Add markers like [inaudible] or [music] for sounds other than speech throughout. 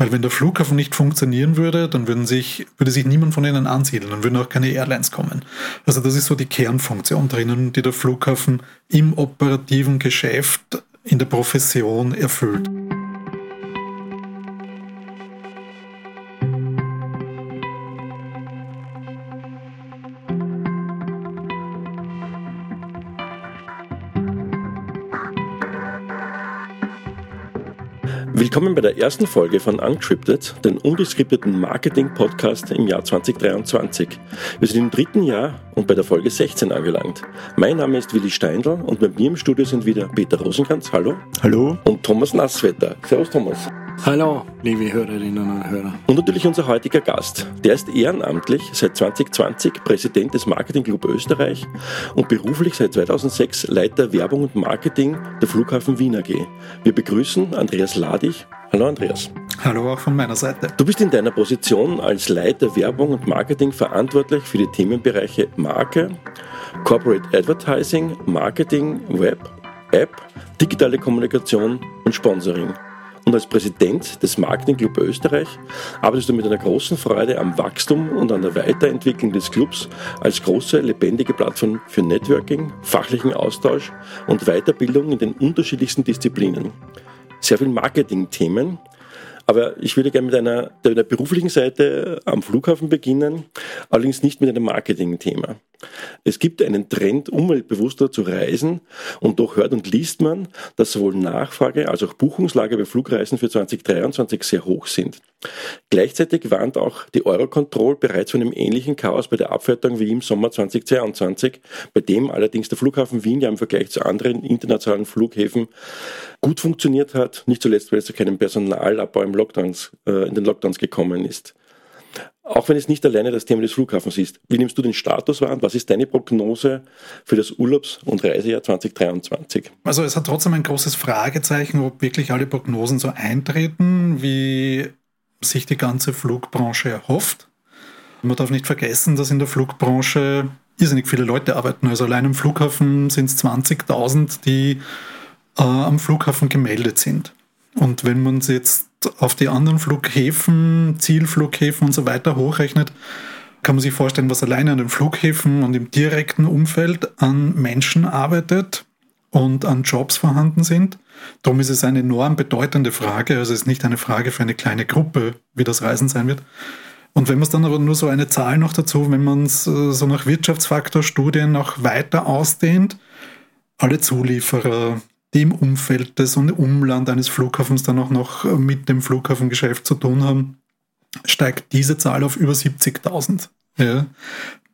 Weil wenn der Flughafen nicht funktionieren würde, dann würden sich, würde sich niemand von ihnen ansiedeln, dann würden auch keine Airlines kommen. Also das ist so die Kernfunktion drinnen, die der Flughafen im operativen Geschäft in der Profession erfüllt. Willkommen bei der ersten Folge von Uncrypted, den ungeskripteten Marketing-Podcast im Jahr 2023. Wir sind im dritten Jahr und bei der Folge 16 angelangt. Mein Name ist Willi Steindl und bei mir im Studio sind wieder Peter Rosenkranz, hallo. Hallo. Und Thomas Nasswetter. Servus Thomas. Hallo, liebe Hörerinnen und Hörer. Und natürlich unser heutiger Gast. Der ist ehrenamtlich seit 2020 Präsident des Marketing Club Österreich und beruflich seit 2006 Leiter Werbung und Marketing der Flughafen Wien AG. Wir begrüßen Andreas Ladig. Hallo Andreas. Hallo auch von meiner Seite. Du bist in deiner Position als Leiter Werbung und Marketing verantwortlich für die Themenbereiche Marke, Corporate Advertising, Marketing, Web, App, digitale Kommunikation und Sponsoring und als Präsident des Marketing Club Österreich arbeitest du mit einer großen Freude am Wachstum und an der Weiterentwicklung des Clubs als große, lebendige Plattform für Networking, fachlichen Austausch und Weiterbildung in den unterschiedlichsten Disziplinen. Sehr viel Marketing-Themen, aber ich würde gerne mit einer, einer beruflichen Seite am Flughafen beginnen, allerdings nicht mit einem Marketing-Thema. Es gibt einen Trend, umweltbewusster zu reisen und doch hört und liest man, dass sowohl Nachfrage als auch Buchungslage bei Flugreisen für 2023 sehr hoch sind. Gleichzeitig warnt auch die Eurocontrol bereits von einem ähnlichen Chaos bei der Abfertigung wie im Sommer 2022, bei dem allerdings der Flughafen Wien ja im Vergleich zu anderen internationalen Flughäfen gut funktioniert hat, nicht zuletzt, weil es zu keinem Personalabbau im Lockdowns, äh, in den Lockdowns gekommen ist. Auch wenn es nicht alleine das Thema des Flughafens ist. Wie nimmst du den Status wahr und was ist deine Prognose für das Urlaubs- und Reisejahr 2023? Also es hat trotzdem ein großes Fragezeichen, ob wirklich alle Prognosen so eintreten, wie sich die ganze Flugbranche erhofft. Man darf nicht vergessen, dass in der Flugbranche irrsinnig viele Leute arbeiten. Also allein im Flughafen sind es 20.000, die äh, am Flughafen gemeldet sind. Und wenn man es jetzt auf die anderen Flughäfen, Zielflughäfen und so weiter hochrechnet, kann man sich vorstellen, was alleine an den Flughäfen und im direkten Umfeld an Menschen arbeitet und an Jobs vorhanden sind. Darum ist es eine enorm bedeutende Frage. Also es ist nicht eine Frage für eine kleine Gruppe, wie das Reisen sein wird. Und wenn man es dann aber nur so eine Zahl noch dazu, wenn man es äh, so nach Wirtschaftsfaktorstudien noch weiter ausdehnt, alle Zulieferer, die im Umfeld des und Umland eines Flughafens dann auch noch äh, mit dem Flughafengeschäft zu tun haben, steigt diese Zahl auf über 70.000. Ja,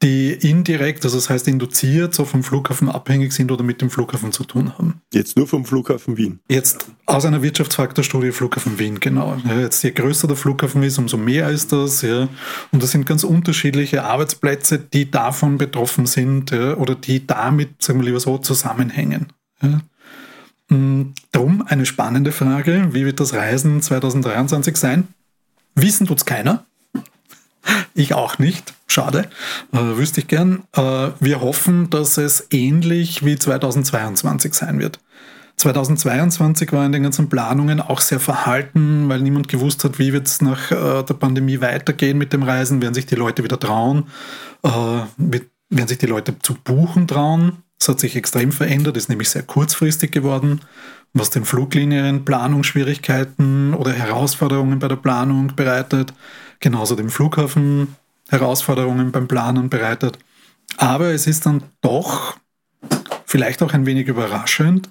die indirekt, also das heißt induziert, so vom Flughafen abhängig sind oder mit dem Flughafen zu tun haben. Jetzt nur vom Flughafen Wien? Jetzt aus einer Wirtschaftsfaktorstudie Flughafen Wien, genau. Ja, jetzt je größer der Flughafen ist, umso mehr ist das. Ja. Und das sind ganz unterschiedliche Arbeitsplätze, die davon betroffen sind ja, oder die damit, sagen wir lieber so, zusammenhängen. Ja. Mm, drum eine spannende Frage. Wie wird das Reisen 2023 sein? Wissen tut es keiner. [laughs] Ich auch nicht. Schade. Äh, wüsste ich gern. Äh, wir hoffen, dass es ähnlich wie 2022 sein wird. 2022 war in den ganzen Planungen auch sehr verhalten, weil niemand gewusst hat, wie wird es nach äh, der Pandemie weitergehen mit dem Reisen. Werden sich die Leute wieder trauen? Äh, werden sich die Leute zu buchen trauen? Es hat sich extrem verändert, ist nämlich sehr kurzfristig geworden, was den Fluglinien Planungsschwierigkeiten oder Herausforderungen bei der Planung bereitet, genauso dem Flughafen Herausforderungen beim Planen bereitet. Aber es ist dann doch, vielleicht auch ein wenig überraschend,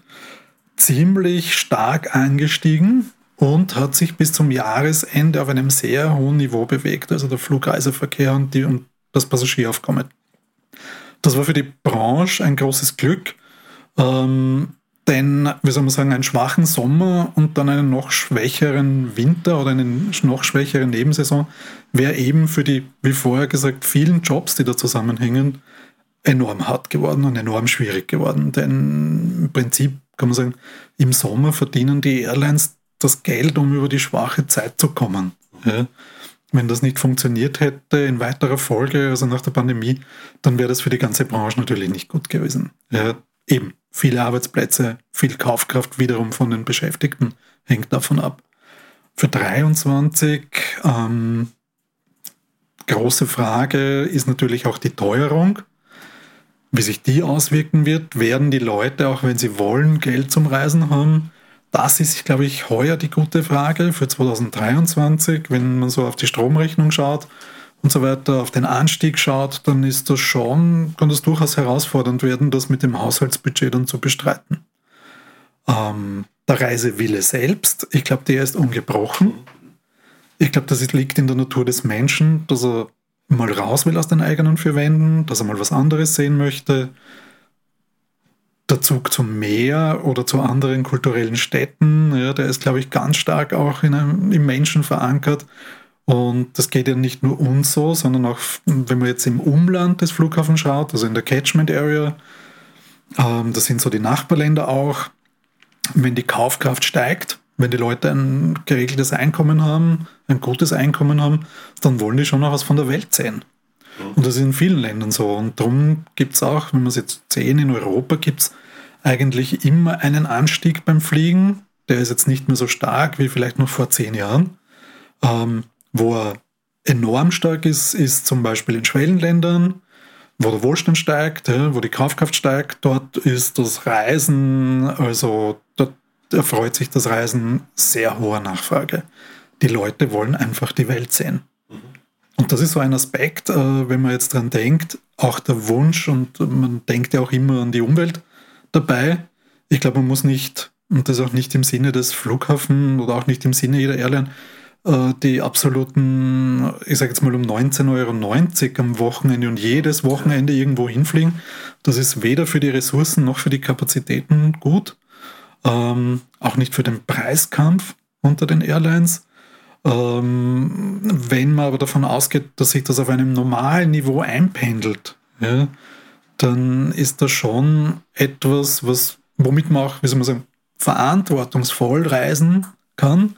ziemlich stark angestiegen und hat sich bis zum Jahresende auf einem sehr hohen Niveau bewegt, also der Flugreiseverkehr und, die, und das Passagieraufkommen. Das war für die Branche ein großes Glück, ähm, denn, wie soll man sagen, einen schwachen Sommer und dann einen noch schwächeren Winter oder einen noch schwächeren Nebensaison wäre eben für die, wie vorher gesagt, vielen Jobs, die da zusammenhängen, enorm hart geworden und enorm schwierig geworden. Denn im Prinzip kann man sagen, im Sommer verdienen die Airlines das Geld, um über die schwache Zeit zu kommen. Ja. Wenn das nicht funktioniert hätte in weiterer Folge, also nach der Pandemie, dann wäre das für die ganze Branche natürlich nicht gut gewesen. Ja, eben, viele Arbeitsplätze, viel Kaufkraft wiederum von den Beschäftigten hängt davon ab. Für 23 ähm, große Frage ist natürlich auch die Teuerung. Wie sich die auswirken wird, werden die Leute, auch wenn sie wollen, Geld zum Reisen haben. Das ist, glaube ich, heuer die gute Frage für 2023. Wenn man so auf die Stromrechnung schaut und so weiter, auf den Anstieg schaut, dann ist das schon, kann das durchaus herausfordernd werden, das mit dem Haushaltsbudget dann zu bestreiten. Ähm, der Reisewille selbst, ich glaube, der ist ungebrochen. Ich glaube, das liegt in der Natur des Menschen, dass er mal raus will aus den eigenen vier Wänden, dass er mal was anderes sehen möchte. Der Zug zum Meer oder zu anderen kulturellen Städten, ja, der ist, glaube ich, ganz stark auch in einem, im Menschen verankert. Und das geht ja nicht nur uns so, sondern auch, wenn man jetzt im Umland des Flughafens schaut, also in der Catchment Area, ähm, das sind so die Nachbarländer auch, wenn die Kaufkraft steigt, wenn die Leute ein geregeltes Einkommen haben, ein gutes Einkommen haben, dann wollen die schon noch was von der Welt sehen. Und das ist in vielen Ländern so. Und darum gibt es auch, wenn wir es jetzt sehen, in Europa gibt es eigentlich immer einen Anstieg beim Fliegen. Der ist jetzt nicht mehr so stark wie vielleicht noch vor zehn Jahren. Ähm, wo er enorm stark ist, ist zum Beispiel in Schwellenländern, wo der Wohlstand steigt, wo die Kaufkraft steigt. Dort ist das Reisen, also dort erfreut sich das Reisen sehr hoher Nachfrage. Die Leute wollen einfach die Welt sehen. Mhm. Und das ist so ein Aspekt, äh, wenn man jetzt dran denkt, auch der Wunsch und man denkt ja auch immer an die Umwelt dabei. Ich glaube, man muss nicht, und das auch nicht im Sinne des Flughafen oder auch nicht im Sinne jeder Airline, äh, die absoluten, ich sage jetzt mal um 19,90 Euro am Wochenende und jedes Wochenende irgendwo hinfliegen. Das ist weder für die Ressourcen noch für die Kapazitäten gut ähm, auch nicht für den Preiskampf unter den Airlines. Ähm, wenn man aber davon ausgeht, dass sich das auf einem normalen Niveau einpendelt, ja, dann ist das schon etwas, was, womit man auch, wie soll man sagen, verantwortungsvoll reisen kann.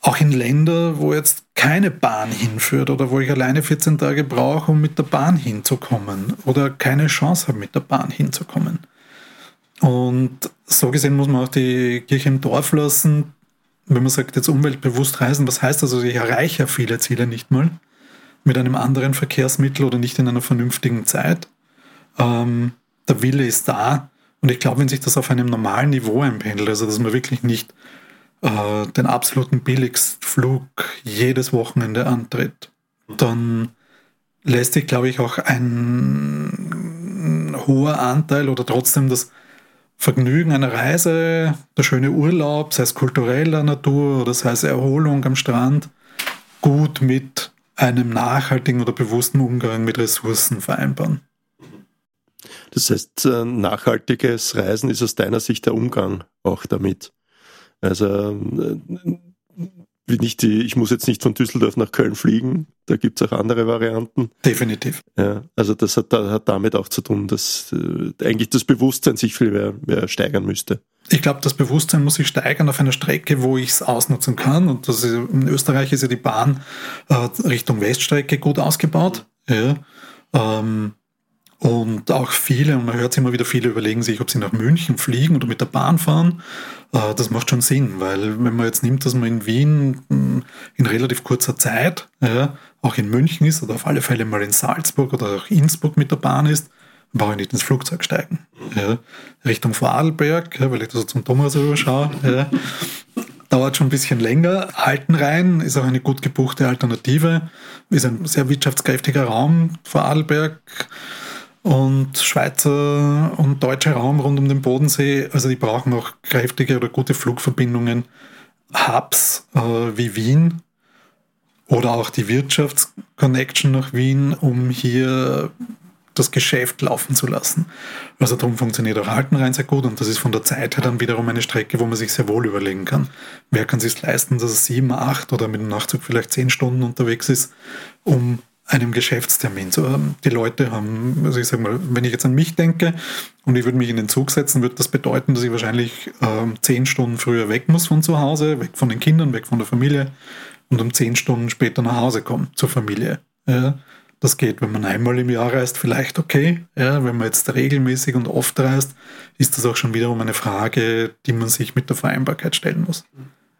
Auch in Länder, wo jetzt keine Bahn hinführt oder wo ich alleine 14 Tage brauche, um mit der Bahn hinzukommen oder keine Chance habe, mit der Bahn hinzukommen. Und so gesehen muss man auch die Kirche im Dorf lassen. Wenn man sagt, jetzt umweltbewusst reisen, was heißt das? Also ich erreiche ja viele Ziele nicht mal mit einem anderen Verkehrsmittel oder nicht in einer vernünftigen Zeit. Ähm, der Wille ist da. Und ich glaube, wenn sich das auf einem normalen Niveau einpendelt, also dass man wirklich nicht äh, den absoluten Billigstflug jedes Wochenende antritt, dann lässt sich, glaube ich, auch ein hoher Anteil oder trotzdem das Vergnügen einer Reise, der schöne Urlaub, sei es kultureller Natur oder sei es Erholung am Strand, gut mit einem nachhaltigen oder bewussten Umgang mit Ressourcen vereinbaren. Das heißt, äh, nachhaltiges Reisen ist aus deiner Sicht der Umgang auch damit. Also äh, nicht die, ich muss jetzt nicht von Düsseldorf nach Köln fliegen, da gibt es auch andere Varianten. Definitiv. Ja, also das hat, hat damit auch zu tun, dass äh, eigentlich das Bewusstsein sich viel mehr, mehr steigern müsste. Ich glaube, das Bewusstsein muss sich steigern auf einer Strecke, wo ich es ausnutzen kann. Und das ist, in Österreich ist ja die Bahn äh, Richtung Weststrecke gut ausgebaut. Ja. Ähm, und auch viele, und man hört es immer wieder, viele überlegen sich, ob sie nach München fliegen oder mit der Bahn fahren. Äh, das macht schon Sinn, weil wenn man jetzt nimmt, dass man in Wien hm, in relativ kurzer Zeit ja, auch in München ist oder auf alle Fälle mal in Salzburg oder auch Innsbruck mit der Bahn ist, brauche ich nicht ins Flugzeug steigen. Ja. Richtung Vorarlberg, ja, weil ich da so zum Thomas rüber schaue, ja, dauert schon ein bisschen länger. Altenrhein ist auch eine gut gebuchte Alternative, ist ein sehr wirtschaftskräftiger Raum, Vorarlberg und Schweizer und deutscher Raum rund um den Bodensee, also die brauchen auch kräftige oder gute Flugverbindungen. Hubs äh, wie Wien oder auch die Wirtschaftsconnection nach Wien, um hier das Geschäft laufen zu lassen. Also darum funktioniert auch Altenrhein sehr gut und das ist von der Zeit her dann wiederum eine Strecke, wo man sich sehr wohl überlegen kann. Wer kann sich leisten, dass er sieben, acht oder mit dem Nachzug vielleicht zehn Stunden unterwegs ist, um einem Geschäftstermin. So, ähm, die Leute haben, also ich sage mal, wenn ich jetzt an mich denke und ich würde mich in den Zug setzen, würde das bedeuten, dass ich wahrscheinlich ähm, zehn Stunden früher weg muss von zu Hause, weg von den Kindern, weg von der Familie und um zehn Stunden später nach Hause komme zur Familie. Ja, das geht, wenn man einmal im Jahr reist, vielleicht okay. Ja, wenn man jetzt regelmäßig und oft reist, ist das auch schon wiederum eine Frage, die man sich mit der Vereinbarkeit stellen muss.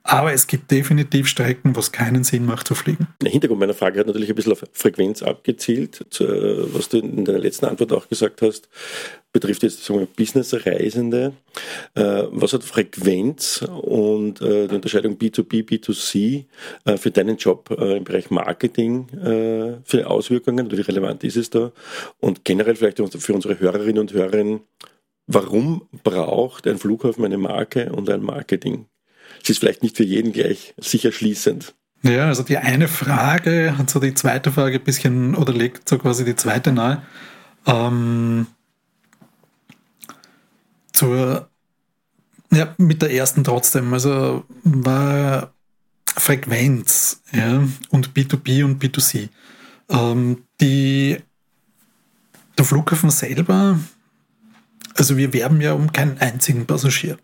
Aber es gibt definitiv Strecken, wo es keinen Sinn macht zu fliegen. Der Hintergrund meiner Frage hat natürlich ein bisschen auf Frequenz abgezielt, was du in deiner letzten Antwort auch gesagt hast, betrifft jetzt Business-Reisende. Äh, was hat Frequenz und äh, die Unterscheidung B2B, B2C äh, für deinen Job im Bereich Marketing für Auswirkungen? Wie relevant ist es da? Und generell vielleicht für unsere Hörerinnen und Hörer, warum braucht ein Flughafen eine Marke und ein Marketing? Es ist vielleicht nicht für jeden gleich sicher schließend. Ja, also die eine Frage hat so die zweite Frage ein bisschen oder legt so quasi die zweite nahe. Ähm, zur, ja, mit der ersten trotzdem. Also war Frequenz ja, und B2B und B2C. Ähm, die, der Flughafen selber, also wir werben ja um keinen einzigen Passagier.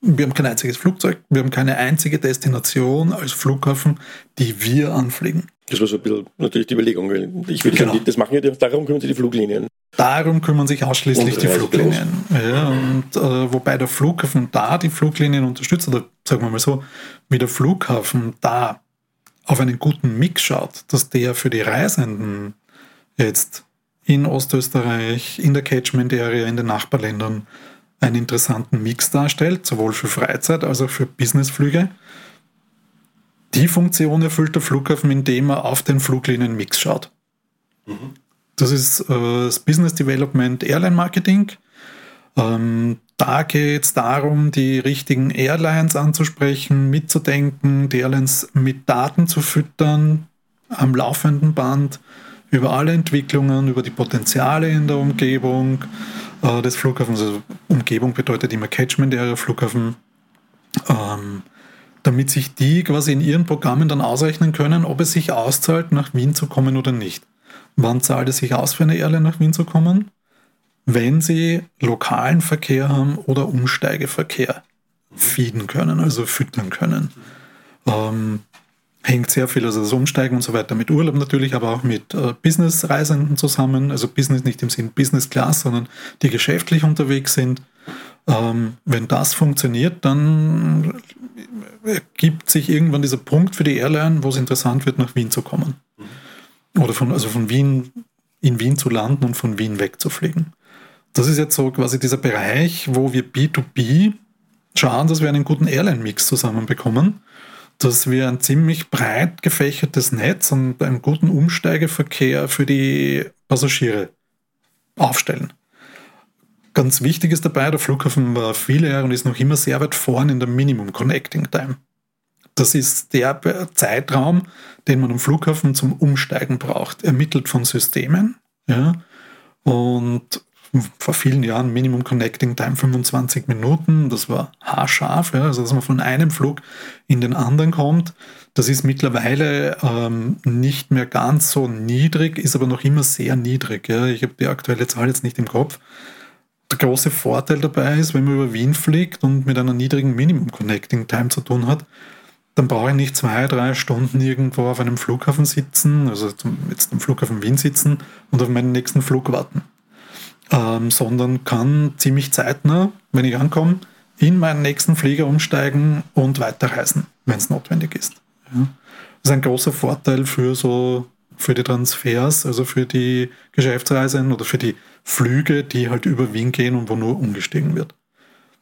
Wir haben kein einziges Flugzeug, wir haben keine einzige Destination als Flughafen, die wir anfliegen. Das war so ein bisschen natürlich die Überlegung. Ich würde genau. das machen ja, darum kümmern sich die Fluglinien. Darum kümmern sich ausschließlich und die Fluglinien. Ja, und äh, wobei der Flughafen da die Fluglinien unterstützt, oder sagen wir mal so, wie der Flughafen da auf einen guten Mix schaut, dass der für die Reisenden jetzt in Ostösterreich, in der Catchment Area, in den Nachbarländern einen interessanten Mix darstellt, sowohl für Freizeit als auch für Businessflüge. Die Funktion erfüllt der Flughafen, indem er auf den Fluglinien-Mix schaut. Mhm. Das ist äh, das Business Development Airline Marketing. Ähm, da geht es darum, die richtigen Airlines anzusprechen, mitzudenken, die Airlines mit Daten zu füttern am laufenden Band über alle Entwicklungen, über die Potenziale in der Umgebung, äh, des Flughafens. Also Umgebung bedeutet immer Catchment Area Flughafen. Ähm, damit sich die quasi in ihren Programmen dann ausrechnen können, ob es sich auszahlt, nach Wien zu kommen oder nicht. Wann zahlt es sich aus für eine Airline nach Wien zu kommen? Wenn sie lokalen Verkehr haben oder Umsteigeverkehr feeden können, also füttern können. Ähm, hängt sehr viel, also das Umsteigen und so weiter mit Urlaub natürlich, aber auch mit äh, Business-Reisenden zusammen. Also Business nicht im Sinn Business Class, sondern die geschäftlich unterwegs sind. Ähm, wenn das funktioniert, dann ergibt sich irgendwann dieser Punkt für die Airline, wo es interessant wird, nach Wien zu kommen. Oder von, also von Wien in Wien zu landen und von Wien wegzufliegen. Das ist jetzt so quasi dieser Bereich, wo wir B2B schauen, dass wir einen guten Airline-Mix zusammenbekommen dass wir ein ziemlich breit gefächertes Netz und einen guten Umsteigeverkehr für die Passagiere aufstellen. Ganz wichtig ist dabei, der Flughafen war viele Jahre und ist noch immer sehr weit vorn in der Minimum Connecting Time. Das ist der Zeitraum, den man am Flughafen zum Umsteigen braucht, ermittelt von Systemen. Ja, und vor vielen Jahren Minimum Connecting Time 25 Minuten. Das war haarscharf, ja, also dass man von einem Flug in den anderen kommt. Das ist mittlerweile ähm, nicht mehr ganz so niedrig, ist aber noch immer sehr niedrig. Ja. Ich habe die aktuelle Zahl jetzt nicht im Kopf. Der große Vorteil dabei ist, wenn man über Wien fliegt und mit einer niedrigen Minimum Connecting Time zu tun hat, dann brauche ich nicht zwei, drei Stunden irgendwo auf einem Flughafen sitzen, also jetzt am Flughafen Wien sitzen und auf meinen nächsten Flug warten ähm, sondern kann ziemlich zeitnah, wenn ich ankomme, in meinen nächsten Flieger umsteigen und weiterreisen, wenn es notwendig ist. Ja. Das ist ein großer Vorteil für so für die Transfers, also für die Geschäftsreisen oder für die Flüge, die halt über Wien gehen und wo nur umgestiegen wird.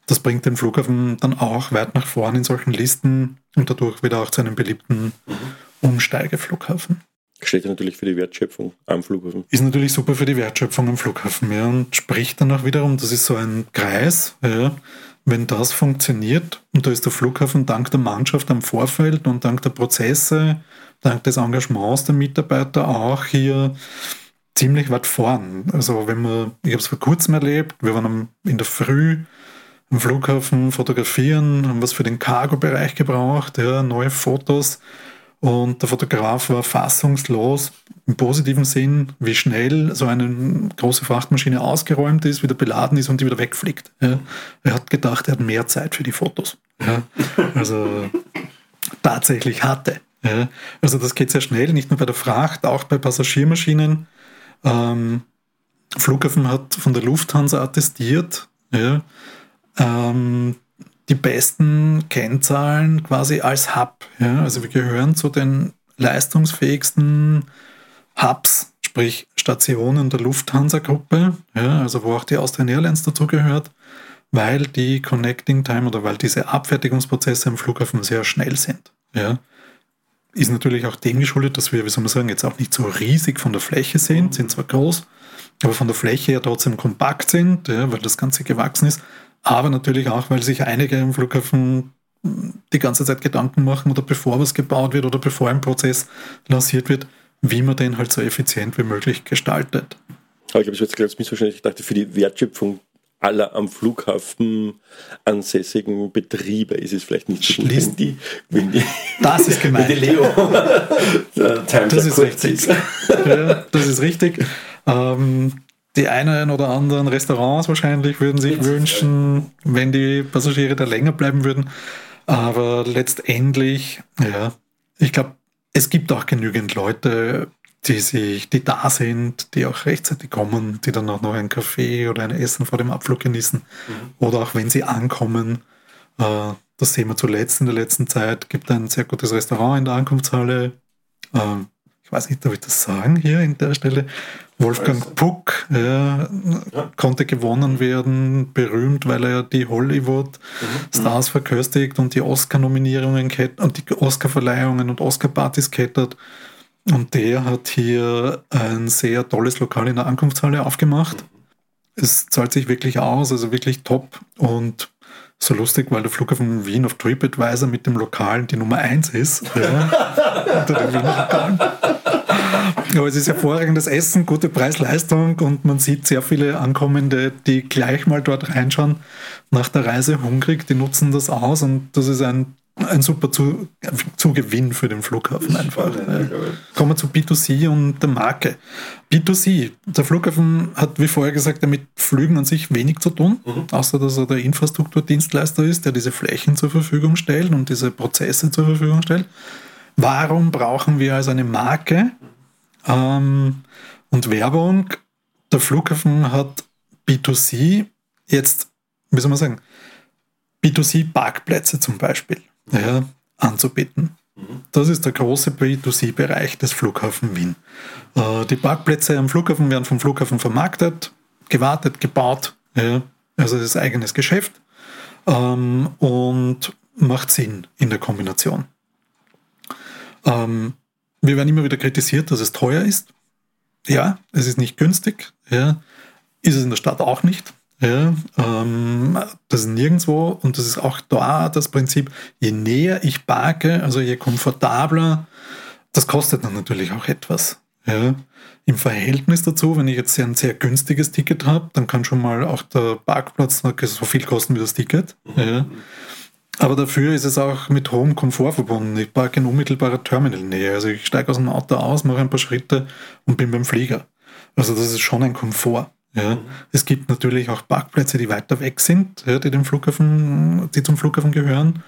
Das bringt den Flughafen dann auch weit nach vorn in solchen Listen und dadurch wieder auch zu einem beliebten mhm. Umsteigeflughafen. Steht natürlich für die Wertschöpfung am Flughafen. Ist natürlich super für die Wertschöpfung am Flughafen, ja, und spricht dann auch wiederum, das ist so ein Kreis, ja, wenn das funktioniert, und da ist der Flughafen dank der Mannschaft am Vorfeld und dank der Prozesse, dank des Engagements der Mitarbeiter auch hier ziemlich weit vorn. Also wenn man, ich habe es vor kurzem erlebt, wir waren in der Früh am Flughafen fotografieren, haben was für den Cargo-Bereich gebraucht, ja, neue Fotos und der Fotograf war fassungslos im positiven Sinn, wie schnell so eine große Frachtmaschine ausgeräumt ist, wieder beladen ist und die wieder wegfliegt. Ja. Er hat gedacht, er hat mehr Zeit für die Fotos. Ja. Also tatsächlich hatte. Ja. Also das geht sehr schnell, nicht nur bei der Fracht, auch bei Passagiermaschinen. Ähm, Flughafen hat von der Lufthansa attestiert, ähm, die besten Kennzahlen quasi als Hub. Ja? Also wir gehören zu den leistungsfähigsten Hubs, sprich Stationen der Lufthansa-Gruppe, ja? also wo auch die Austrian Airlines dazugehört, weil die Connecting Time oder weil diese Abfertigungsprozesse am Flughafen sehr schnell sind. Ja? Ist natürlich auch dem geschuldet, dass wir, wie soll man sagen, jetzt auch nicht so riesig von der Fläche sind, sind zwar groß, aber von der Fläche her trotzdem kompakt sind, ja, weil das Ganze gewachsen ist aber natürlich auch, weil sich einige im Flughafen die ganze Zeit Gedanken machen oder bevor was gebaut wird oder bevor ein Prozess lanciert wird, wie man den halt so effizient wie möglich gestaltet. Aber ich habe jetzt ganz missverständlich. Ich dachte, für die Wertschöpfung aller am Flughafen ansässigen Betriebe ist es vielleicht nicht so wenn die, wenn die, das ist gemeint. Wenn die Leo [laughs] das ist richtig. Ja, das ist richtig. Ähm, die einen oder anderen Restaurants wahrscheinlich würden sich wünschen, wenn die Passagiere da länger bleiben würden. Aber letztendlich, ja, ich glaube, es gibt auch genügend Leute, die sich, die da sind, die auch rechtzeitig kommen, die dann auch noch einen Kaffee oder ein Essen vor dem Abflug genießen. Mhm. Oder auch wenn sie ankommen, äh, das sehen wir zuletzt in der letzten Zeit, gibt ein sehr gutes Restaurant in der Ankunftshalle. Ähm, ich weiß nicht, darf ich das sagen hier in der Stelle? Wolfgang Puck ja, ja. konnte gewonnen werden, berühmt, weil er die Hollywood-Stars mhm. verköstigt und die Oscar-Nominierungen und die Oscar-Verleihungen und Oscar-Partys kettert. Und der hat hier ein sehr tolles Lokal in der Ankunftshalle aufgemacht. Mhm. Es zahlt sich wirklich aus, also wirklich top. Und so lustig, weil der Flughafen Wien auf TripAdvisor mit dem Lokal die Nummer 1 ist. Ja, [laughs] unter den Wiener Lokalen. Aber es ist hervorragendes Essen, gute Preis-Leistung und man sieht sehr viele Ankommende, die gleich mal dort reinschauen, nach der Reise hungrig, die nutzen das aus und das ist ein, ein super Zugewinn für den Flughafen einfach. Spannend, ja. Kommen wir zu B2C und der Marke. B2C, der Flughafen hat, wie vorher gesagt, mit Flügen an sich wenig zu tun, mhm. außer dass er der Infrastrukturdienstleister ist, der diese Flächen zur Verfügung stellt und diese Prozesse zur Verfügung stellt. Warum brauchen wir also eine Marke, ähm, und Werbung. Der Flughafen hat B2C jetzt, wie soll man sagen, B2C-Parkplätze zum Beispiel ja, anzubieten. Das ist der große B2C-Bereich des Flughafen Wien. Äh, die Parkplätze am Flughafen werden vom Flughafen vermarktet, gewartet, gebaut. Ja, also das ist eigenes Geschäft ähm, und macht Sinn in der Kombination. Ähm, wir werden immer wieder kritisiert, dass es teuer ist. Ja, es ist nicht günstig. Ja, ist es in der Stadt auch nicht. Ja, ähm, das ist nirgendwo und das ist auch da das Prinzip, je näher ich parke, also je komfortabler, das kostet dann natürlich auch etwas. Ja. Im Verhältnis dazu, wenn ich jetzt ein sehr günstiges Ticket habe, dann kann schon mal auch der Parkplatz so viel kosten wie das Ticket. Ja. Aber dafür ist es auch mit hohem Komfort verbunden. Ich parke in unmittelbarer Terminalnähe. Also ich steige aus dem Auto aus, mache ein paar Schritte und bin beim Flieger. Also das ist schon ein Komfort. Ja. Mhm. Es gibt natürlich auch Parkplätze, die weiter weg sind, ja, die, dem Flughafen, die zum Flughafen gehören.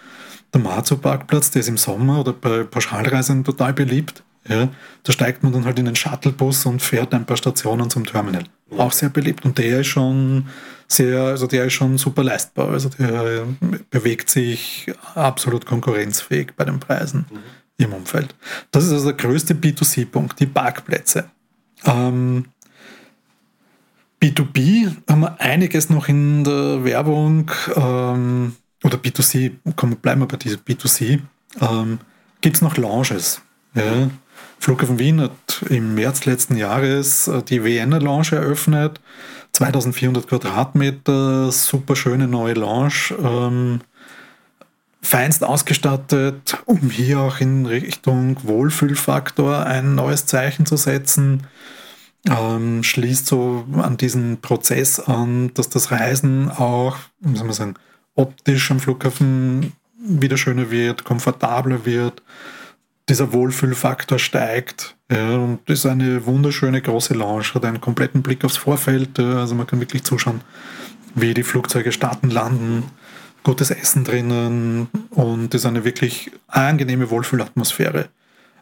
Der Marzo-Parkplatz, der ist im Sommer oder bei Pauschalreisen total beliebt. Ja. Da steigt man dann halt in den Shuttlebus und fährt ein paar Stationen zum Terminal. Mhm. Auch sehr beliebt. Und der ist schon sehr, also der ist schon super leistbar. Also der bewegt sich absolut konkurrenzfähig bei den Preisen mhm. im Umfeld. Das ist also der größte B2C-Punkt, die Parkplätze. Ähm, B2B haben wir einiges noch in der Werbung ähm, oder B2C, komm, bleiben wir bei diesem B2C. Ähm, Gibt es noch Lounges? Ja? Flughafen Wien hat im März letzten Jahres äh, die Vienna Lounge eröffnet. 2400 Quadratmeter, super schöne neue Lounge, ähm, feinst ausgestattet, um hier auch in Richtung Wohlfühlfaktor ein neues Zeichen zu setzen. Ähm, schließt so an diesen Prozess an, dass das Reisen auch, soll man sagen, optisch am Flughafen wieder schöner wird, komfortabler wird dieser Wohlfühlfaktor steigt. Ja, und ist eine wunderschöne große Lounge, hat einen kompletten Blick aufs Vorfeld. Also man kann wirklich zuschauen, wie die Flugzeuge starten, landen, gutes Essen drinnen und ist eine wirklich angenehme Wohlfühlatmosphäre,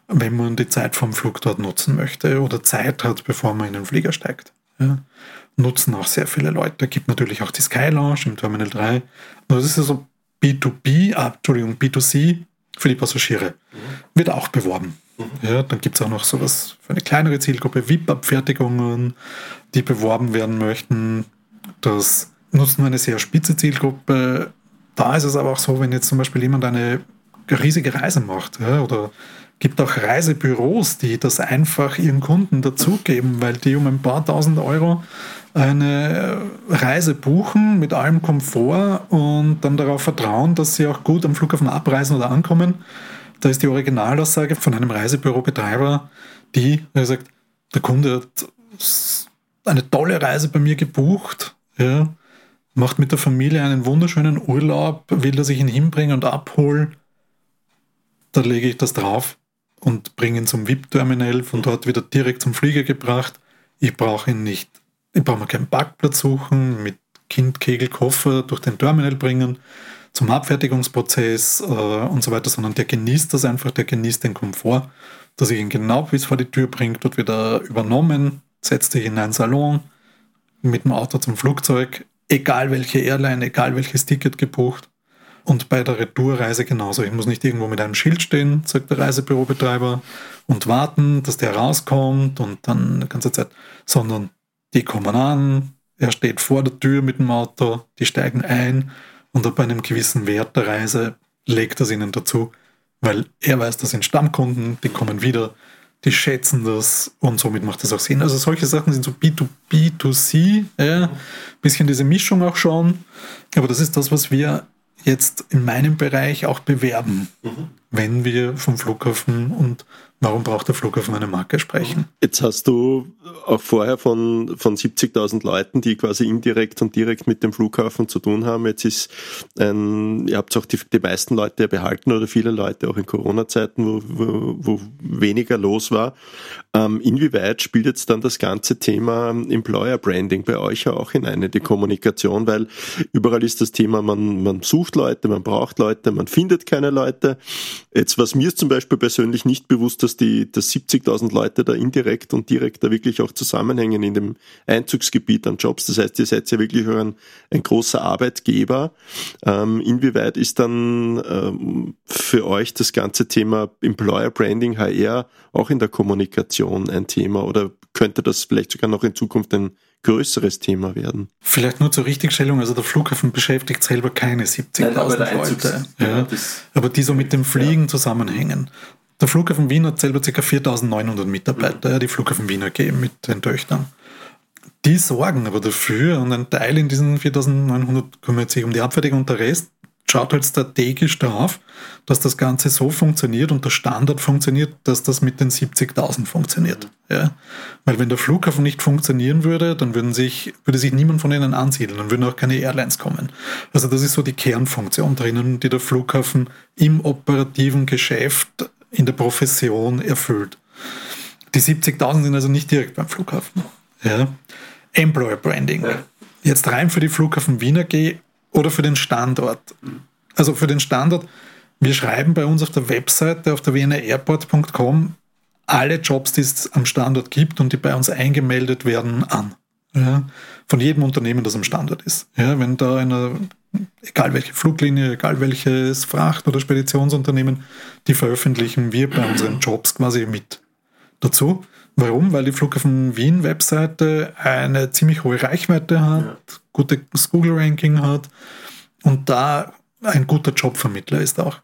wenn man die Zeit vom Flug dort nutzen möchte oder Zeit hat, bevor man in den Flieger steigt. Ja, nutzen auch sehr viele Leute. Es gibt natürlich auch die Sky Lounge im Terminal 3. Das ist also B2B, ah, Entschuldigung, B2C für die Passagiere. Mhm. Wird auch beworben. Mhm. Ja, dann gibt es auch noch sowas für eine kleinere Zielgruppe, VIP-Abfertigungen, die beworben werden möchten. Das nutzt nur eine sehr spitze Zielgruppe. Da ist es aber auch so, wenn jetzt zum Beispiel jemand eine riesige Reise macht ja, oder gibt auch Reisebüros, die das einfach ihren Kunden dazugeben, weil die um ein paar tausend Euro eine Reise buchen mit allem Komfort und dann darauf vertrauen, dass sie auch gut am Flughafen abreisen oder ankommen. Da ist die Originalaussage von einem Reisebürobetreiber, die er sagt, der Kunde hat eine tolle Reise bei mir gebucht, ja, macht mit der Familie einen wunderschönen Urlaub, will, dass ich ihn hinbringe und abhole. Da lege ich das drauf und bringe ihn zum VIP-Terminal, von dort wieder direkt zum Flieger gebracht. Ich brauche ihn nicht. Ich brauche mir keinen Parkplatz suchen, mit Kind, Kegel, Koffer durch den Terminal bringen, zum Abfertigungsprozess äh, und so weiter, sondern der genießt das einfach, der genießt den Komfort, dass ich ihn genau bis vor die Tür bringe, dort wieder übernommen, setzt sich in einen Salon, mit dem Auto zum Flugzeug, egal welche Airline, egal welches Ticket gebucht und bei der Retourreise genauso. Ich muss nicht irgendwo mit einem Schild stehen, sagt der Reisebürobetreiber, und warten, dass der rauskommt und dann die ganze Zeit, sondern die kommen an, er steht vor der Tür mit dem Auto, die steigen ein und ab einem gewissen Wert der Reise legt er es ihnen dazu, weil er weiß, das sind Stammkunden, die kommen wieder, die schätzen das und somit macht das auch Sinn. Also solche Sachen sind so B2B, 2C, ja, bisschen diese Mischung auch schon, aber das ist das, was wir jetzt in meinem Bereich auch bewerben, mhm. Wenn wir vom Flughafen und warum braucht der Flughafen eine Marke sprechen. Jetzt hast du auch vorher von, von 70.000 Leuten, die quasi indirekt und direkt mit dem Flughafen zu tun haben. Jetzt ist ein, ihr habt auch die, die meisten Leute behalten oder viele Leute auch in Corona-Zeiten, wo, wo, wo weniger los war. Ähm, inwieweit spielt jetzt dann das ganze Thema Employer Branding bei euch ja auch hinein, die Kommunikation, weil überall ist das Thema, man, man sucht Leute, man braucht Leute, man findet keine Leute. Jetzt, was mir zum Beispiel persönlich nicht bewusst, dass die, dass 70.000 Leute da indirekt und direkt da wirklich auch zusammenhängen in dem Einzugsgebiet an Jobs. Das heißt, ihr seid ja wirklich ein, ein großer Arbeitgeber. Ähm, inwieweit ist dann ähm, für euch das ganze Thema Employer Branding, HR auch in der Kommunikation ein Thema oder könnte das vielleicht sogar noch in Zukunft ein größeres Thema werden? Vielleicht nur zur Richtigstellung, also der Flughafen beschäftigt selber keine 70.000 Leute, ja, aber die so mit dem Fliegen ja. zusammenhängen. Der Flughafen Wien hat selber ca. 4.900 Mitarbeiter, mhm. die Flughafen Wien AG mit den Töchtern. Die sorgen aber dafür und ein Teil in diesen 4.900 kümmert sich um die Abfertigung und der Rest schaut halt strategisch darauf, dass das Ganze so funktioniert und der Standard funktioniert, dass das mit den 70.000 funktioniert. Ja? Weil wenn der Flughafen nicht funktionieren würde, dann würden sich, würde sich niemand von ihnen ansiedeln, dann würden auch keine Airlines kommen. Also das ist so die Kernfunktion drinnen, die der Flughafen im operativen Geschäft in der Profession erfüllt. Die 70.000 sind also nicht direkt beim Flughafen. Ja? Employer Branding. Ja. Jetzt rein für die Flughafen Wiener AG oder für den Standort. Also für den Standort, wir schreiben bei uns auf der Webseite, auf der wiener-airport.com alle Jobs, die es am Standort gibt und die bei uns eingemeldet werden, an. Ja, von jedem Unternehmen, das am Standort ist. Ja, wenn da eine, egal welche Fluglinie, egal welches Fracht- oder Speditionsunternehmen, die veröffentlichen wir bei unseren Jobs quasi mit dazu. Warum? Weil die Flughafen Wien Webseite eine ziemlich hohe Reichweite hat, ja. gutes Google-Ranking hat und da ein guter Jobvermittler ist auch.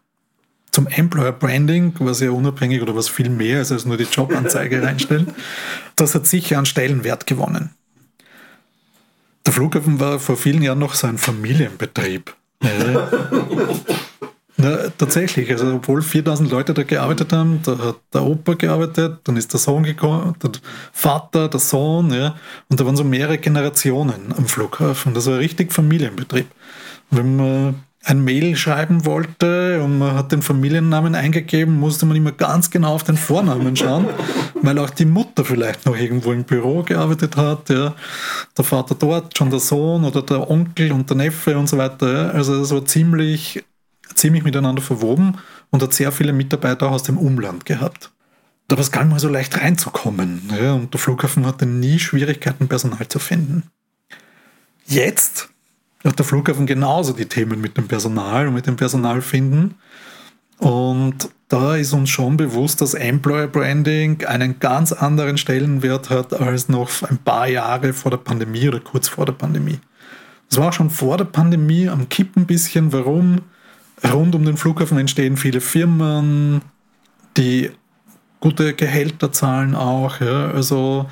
Zum Employer Branding, was ja unabhängig oder was viel mehr ist als nur die Jobanzeige [laughs] reinstellen, das hat sicher an Stellenwert gewonnen. Der Flughafen war vor vielen Jahren noch so ein Familienbetrieb. [laughs] Ja, tatsächlich. Also, obwohl 4000 Leute da gearbeitet haben, da hat der Opa gearbeitet, dann ist der Sohn gekommen, der Vater, der Sohn, ja. Und da waren so mehrere Generationen am Flughafen. Das war richtig Familienbetrieb. Wenn man ein Mail schreiben wollte und man hat den Familiennamen eingegeben, musste man immer ganz genau auf den Vornamen schauen, [laughs] weil auch die Mutter vielleicht noch irgendwo im Büro gearbeitet hat, ja. Der Vater dort, schon der Sohn oder der Onkel und der Neffe und so weiter. Ja. Also das war ziemlich ziemlich miteinander verwoben und hat sehr viele Mitarbeiter auch aus dem Umland gehabt. Da war es gar nicht mal so leicht reinzukommen. Ja, und der Flughafen hatte nie Schwierigkeiten, Personal zu finden. Jetzt hat der Flughafen genauso die Themen mit dem Personal und mit dem Personal finden. Und da ist uns schon bewusst, dass Employer Branding einen ganz anderen Stellenwert hat als noch ein paar Jahre vor der Pandemie oder kurz vor der Pandemie. Es war schon vor der Pandemie am Kippen ein bisschen. Warum? Rund um den Flughafen entstehen viele Firmen, die gute Gehälter zahlen auch. Ja. Also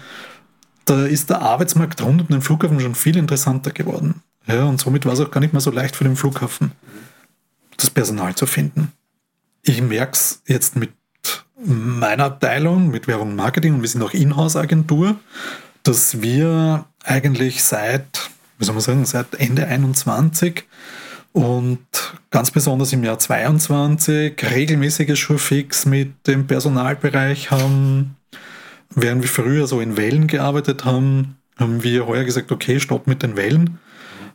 da ist der Arbeitsmarkt rund um den Flughafen schon viel interessanter geworden. Ja, und somit war es auch gar nicht mehr so leicht für den Flughafen, das Personal zu finden. Ich merke es jetzt mit meiner Abteilung, mit Werbung und Marketing, und wir sind auch Inhouse-Agentur, dass wir eigentlich seit, wie soll man sagen, seit Ende 21 und ganz besonders im Jahr 22 regelmäßiges Schurfix mit dem Personalbereich haben. Während wir früher so in Wellen gearbeitet haben, haben wir heuer gesagt, okay, stopp mit den Wellen.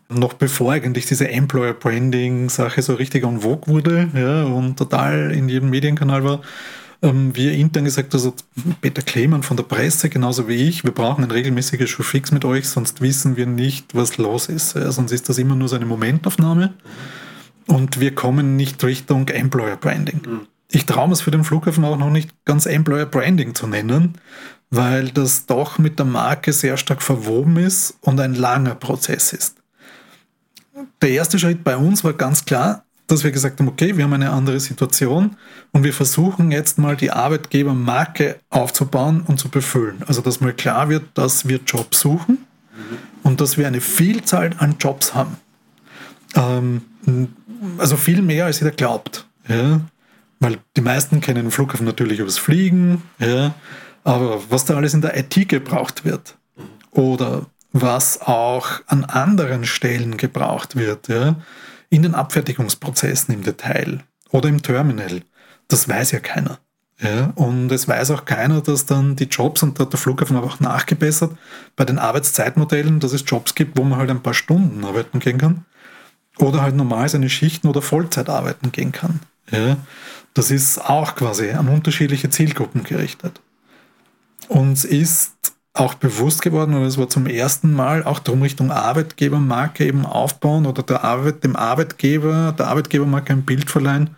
Noch bevor eigentlich diese Employer Branding Sache so richtig en vogue wurde ja, und total in jedem Medienkanal war, ähm, wir intern gesagt, also Peter Klemann von der Presse, genauso wie ich, wir brauchen ein regelmäßiges Showfix mit euch, sonst wissen wir nicht, was los ist. Ja, sonst ist das immer nur so eine Momentaufnahme und wir kommen nicht Richtung Employer Branding. Mhm. Ich traue es für den Flughafen auch noch nicht ganz Employer Branding zu nennen, weil das doch mit der Marke sehr stark verwoben ist und ein langer Prozess ist. Der erste Schritt bei uns war ganz klar, dass wir gesagt haben, okay, wir haben eine andere Situation und wir versuchen jetzt mal die Arbeitgebermarke aufzubauen und zu befüllen. Also dass mal klar wird, dass wir Jobs suchen und dass wir eine Vielzahl an Jobs haben. Ähm, also viel mehr, als jeder glaubt. Ja? Weil die meisten kennen den Flughafen natürlich übers Fliegen, ja? aber was da alles in der IT gebraucht wird oder was auch an anderen Stellen gebraucht wird, ja? In den Abfertigungsprozessen im Detail oder im Terminal. Das weiß ja keiner. Ja, und es weiß auch keiner, dass dann die Jobs, und da hat der Flughafen auch nachgebessert, bei den Arbeitszeitmodellen, dass es Jobs gibt, wo man halt ein paar Stunden arbeiten gehen kann oder halt normal seine Schichten oder Vollzeit arbeiten gehen kann. Ja, das ist auch quasi an unterschiedliche Zielgruppen gerichtet. Uns ist auch bewusst geworden und es war zum ersten Mal auch darum Richtung Arbeitgebermarke eben aufbauen oder der Arbeit, dem Arbeitgeber, der Arbeitgebermarke ein Bild verleihen,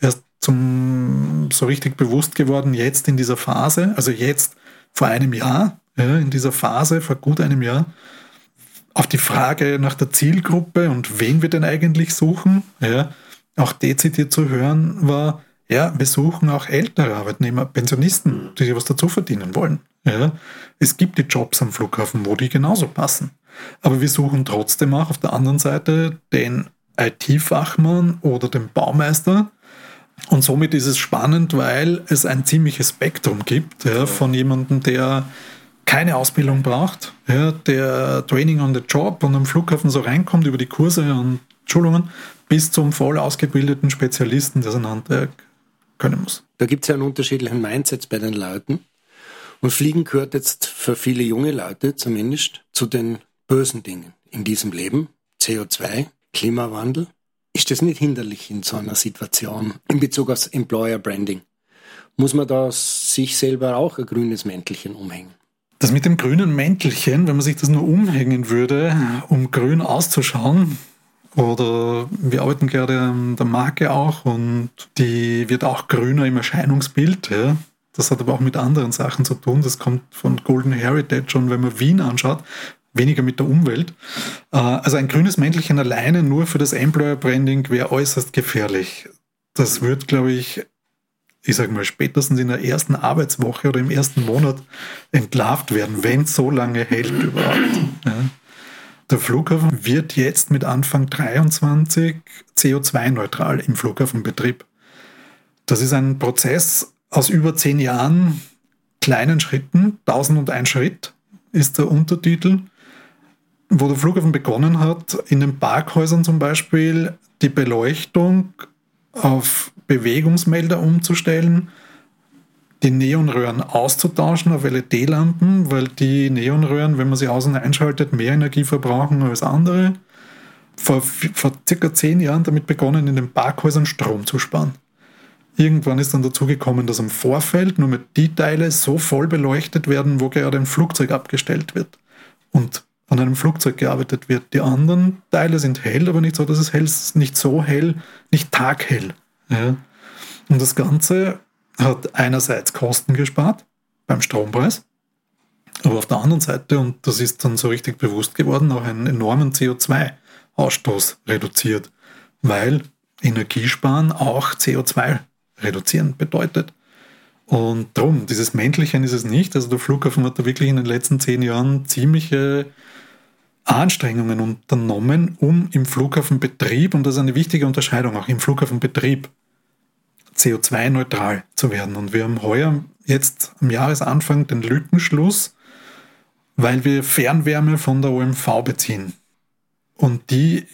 erst zum so richtig bewusst geworden jetzt in dieser Phase, also jetzt vor einem Jahr, ja, in dieser Phase vor gut einem Jahr, auf die Frage nach der Zielgruppe und wen wir denn eigentlich suchen, ja, auch dezidiert zu hören war, ja, wir suchen auch ältere Arbeitnehmer, Pensionisten, die was dazu verdienen wollen. Ja, es gibt die Jobs am Flughafen, wo die genauso passen. Aber wir suchen trotzdem auch auf der anderen Seite den IT-Fachmann oder den Baumeister. Und somit ist es spannend, weil es ein ziemliches Spektrum gibt ja, von jemandem, der keine Ausbildung braucht, ja, der Training on the Job und am Flughafen so reinkommt über die Kurse und Schulungen, bis zum voll ausgebildeten Spezialisten, der sein Handwerk können muss. Da gibt es ja einen unterschiedlichen Mindset bei den Leuten. Und Fliegen gehört jetzt für viele junge Leute zumindest zu den bösen Dingen in diesem Leben. CO2, Klimawandel. Ist das nicht hinderlich in so einer Situation in Bezug aufs Employer Branding? Muss man da sich selber auch ein grünes Mäntelchen umhängen? Das mit dem grünen Mäntelchen, wenn man sich das nur umhängen würde, um grün auszuschauen, oder wir arbeiten gerade an der Marke auch und die wird auch grüner im Erscheinungsbild. Ja. Das hat aber auch mit anderen Sachen zu tun. Das kommt von Golden Heritage und wenn man Wien anschaut, weniger mit der Umwelt. Äh, also ein grünes Mäntelchen alleine nur für das Employer Branding wäre äußerst gefährlich. Das wird, glaube ich, ich sage mal, spätestens in der ersten Arbeitswoche oder im ersten Monat entlarvt werden, wenn es so lange hält überhaupt. Ja. Der Flughafen wird jetzt mit Anfang 23 CO2-neutral im Flughafenbetrieb. Das ist ein Prozess, aus über zehn Jahren kleinen Schritten, 1001 Schritt ist der Untertitel, wo der Flughafen begonnen hat, in den Parkhäusern zum Beispiel die Beleuchtung auf Bewegungsmelder umzustellen, die Neonröhren auszutauschen auf LED-Lampen, weil die Neonröhren, wenn man sie und einschaltet, mehr Energie verbrauchen als andere. Vor, vor circa zehn Jahren damit begonnen, in den Parkhäusern Strom zu sparen. Irgendwann ist dann dazu gekommen, dass im Vorfeld nur mit die Teile so voll beleuchtet werden, wo gerade ein Flugzeug abgestellt wird. Und an einem Flugzeug gearbeitet wird. Die anderen Teile sind hell, aber nicht so, dass es hell ist, nicht so hell, nicht taghell. Ja. Und das Ganze hat einerseits Kosten gespart beim Strompreis, aber auf der anderen Seite, und das ist dann so richtig bewusst geworden, auch einen enormen CO2-Ausstoß reduziert, weil Energiesparen auch CO2 reduzieren bedeutet. Und darum, dieses Männlichen ist es nicht. Also der Flughafen hat da wirklich in den letzten zehn Jahren ziemliche Anstrengungen unternommen, um im Flughafenbetrieb, und das ist eine wichtige Unterscheidung, auch im Flughafenbetrieb CO2-neutral zu werden. Und wir haben heuer jetzt am Jahresanfang den Lückenschluss, weil wir Fernwärme von der OMV beziehen. Und die,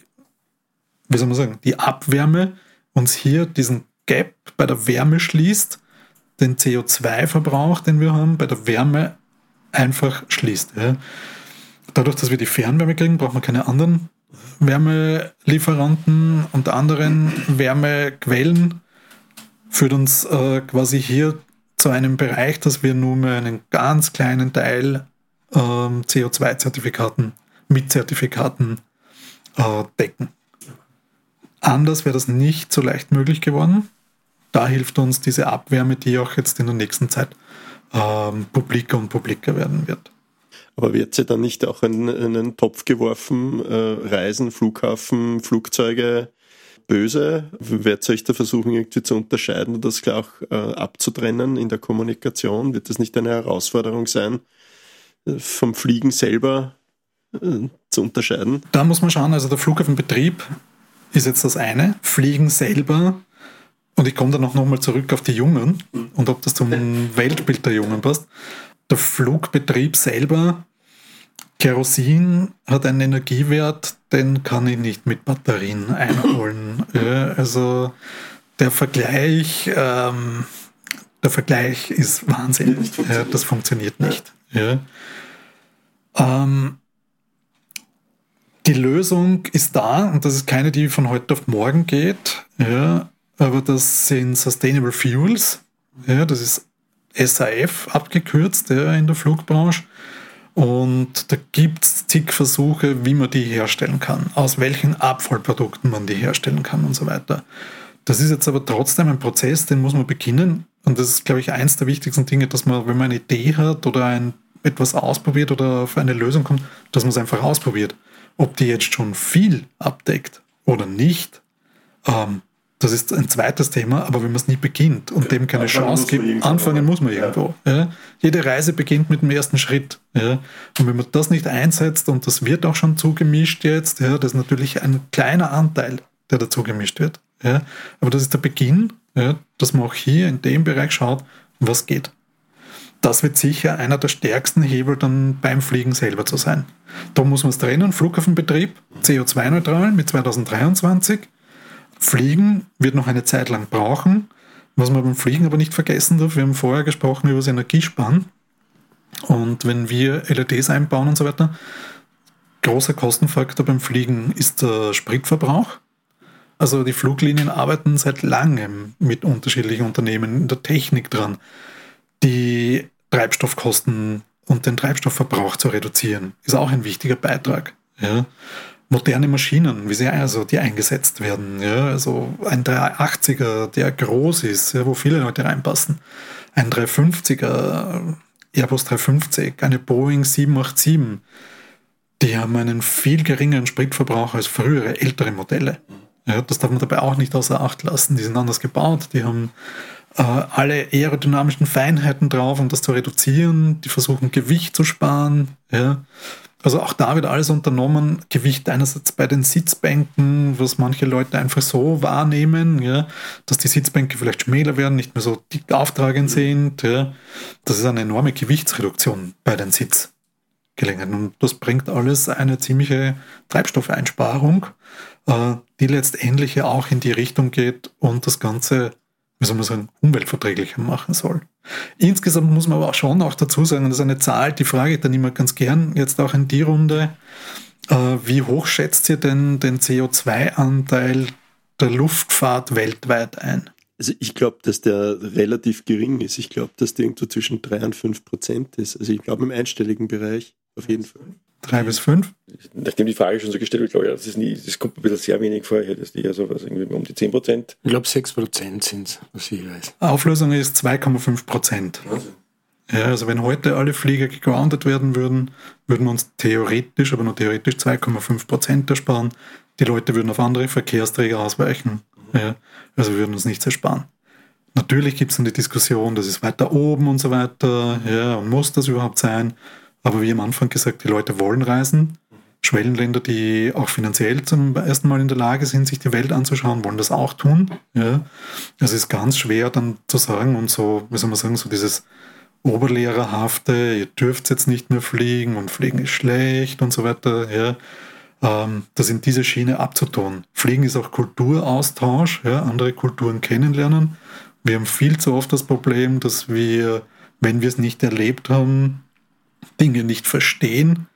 wie soll man sagen, die Abwärme uns hier diesen Gap bei der Wärme schließt, den CO2-Verbrauch, den wir haben, bei der Wärme einfach schließt. Dadurch, dass wir die Fernwärme kriegen, brauchen wir keine anderen Wärmelieferanten und anderen Wärmequellen. Führt uns äh, quasi hier zu einem Bereich, dass wir nur mehr einen ganz kleinen Teil äh, CO2-Zertifikaten mit Zertifikaten äh, decken. Anders wäre das nicht so leicht möglich geworden. Da hilft uns diese Abwärme, die auch jetzt in der nächsten Zeit ähm, publiker und publiker werden wird. Aber wird sie dann nicht auch in, in einen Topf geworfen, äh, Reisen, Flughafen, Flugzeuge böse? Wird ihr euch da versuchen, irgendwie zu unterscheiden oder das auch äh, abzutrennen in der Kommunikation? Wird das nicht eine Herausforderung sein, äh, vom Fliegen selber äh, zu unterscheiden? Da muss man schauen, also der Flughafenbetrieb ist jetzt das eine. Fliegen selber und ich komme dann auch nochmal zurück auf die Jungen und ob das zum [laughs] Weltbild der Jungen passt. Der Flugbetrieb selber, Kerosin hat einen Energiewert, den kann ich nicht mit Batterien einholen. Ja, also der Vergleich, ähm, der Vergleich ist Wahnsinn. Ja, das funktioniert nicht. Ja. Ähm, die Lösung ist da und das ist keine, die von heute auf morgen geht. Ja, aber das sind Sustainable Fuels. Ja, das ist SAF abgekürzt ja, in der Flugbranche. Und da gibt es zig Versuche, wie man die herstellen kann, aus welchen Abfallprodukten man die herstellen kann und so weiter. Das ist jetzt aber trotzdem ein Prozess, den muss man beginnen. Und das ist, glaube ich, eins der wichtigsten Dinge, dass man, wenn man eine Idee hat oder ein, etwas ausprobiert oder auf eine Lösung kommt, dass man es einfach ausprobiert. Ob die jetzt schon viel abdeckt oder nicht, ähm, das ist ein zweites Thema, aber wenn man es nie beginnt und dem keine Chance gibt, anfangen muss man irgendwo. Ja. Jede Reise beginnt mit dem ersten Schritt. Ja. Und wenn man das nicht einsetzt, und das wird auch schon zugemischt jetzt, ja, das ist natürlich ein kleiner Anteil, der dazu gemischt wird. Ja. Aber das ist der Beginn, ja, dass man auch hier in dem Bereich schaut, was geht. Das wird sicher einer der stärksten Hebel dann beim Fliegen selber zu sein. Da muss man es trennen, Flughafenbetrieb, CO2-neutral mit 2023 Fliegen wird noch eine Zeit lang brauchen. Was man beim Fliegen aber nicht vergessen darf, wir haben vorher gesprochen über das Energiesparen. Und wenn wir LEDs einbauen und so weiter, großer Kostenfaktor beim Fliegen ist der Spritverbrauch. Also die Fluglinien arbeiten seit langem mit unterschiedlichen Unternehmen in der Technik dran, die Treibstoffkosten und den Treibstoffverbrauch zu reduzieren. Ist auch ein wichtiger Beitrag. Ja moderne Maschinen, wie sie also die eingesetzt werden. Ja, also ein 380er, der groß ist, ja, wo viele Leute reinpassen. Ein 350er, Airbus 350, eine Boeing 787. Die haben einen viel geringeren Spritverbrauch als frühere, ältere Modelle. Ja, das darf man dabei auch nicht außer Acht lassen. Die sind anders gebaut, die haben äh, alle aerodynamischen Feinheiten drauf, um das zu reduzieren. Die versuchen Gewicht zu sparen. Ja. Also auch da wird alles unternommen. Gewicht einerseits bei den Sitzbänken, was manche Leute einfach so wahrnehmen, ja, dass die Sitzbänke vielleicht schmäler werden, nicht mehr so dick auftragend sind. Ja. Das ist eine enorme Gewichtsreduktion bei den Sitzgelegenheiten. Und das bringt alles eine ziemliche Treibstoffeinsparung, äh, die letztendlich ja auch in die Richtung geht und das Ganze wie soll man sagen, umweltverträglicher machen soll. Insgesamt muss man aber auch schon auch dazu sagen, das ist eine Zahl, die frage ich dann immer ganz gern, jetzt auch in die Runde, äh, wie hoch schätzt ihr denn den CO2-Anteil der Luftfahrt weltweit ein? Also ich glaube, dass der relativ gering ist. Ich glaube, dass der irgendwo zwischen 3 und 5 Prozent ist. Also ich glaube im einstelligen Bereich auf jeden Fall. Drei bis fünf? Nachdem die Frage schon so gestellt wird, glaube ich, das, ist nie, das kommt mir wieder sehr wenig vor. Ich hätte eher so was irgendwie um die 10 Prozent. Ich glaube 6 Prozent sind es, was ich weiß. Auflösung ist 2,5 Prozent. Ja, also wenn heute alle Flieger gegroundet werden würden, würden wir uns theoretisch, aber nur theoretisch 2,5 Prozent ersparen. Die Leute würden auf andere Verkehrsträger ausweichen. Ja, also wir würden uns nichts ersparen. Natürlich gibt es dann die Diskussion, das ist weiter oben und so weiter. Ja, und muss das überhaupt sein? Aber wie am Anfang gesagt, die Leute wollen reisen. Schwellenländer, die auch finanziell zum ersten Mal in der Lage sind, sich die Welt anzuschauen, wollen das auch tun. Ja. Es ist ganz schwer dann zu sagen und so, wie soll man sagen, so dieses Oberlehrerhafte, ihr dürft jetzt nicht mehr fliegen und fliegen ist schlecht und so weiter. Ja. Ähm, das in diese Schiene abzutun. Fliegen ist auch Kulturaustausch, ja, andere Kulturen kennenlernen. Wir haben viel zu oft das Problem, dass wir, wenn wir es nicht erlebt haben, Dinge nicht verstehen.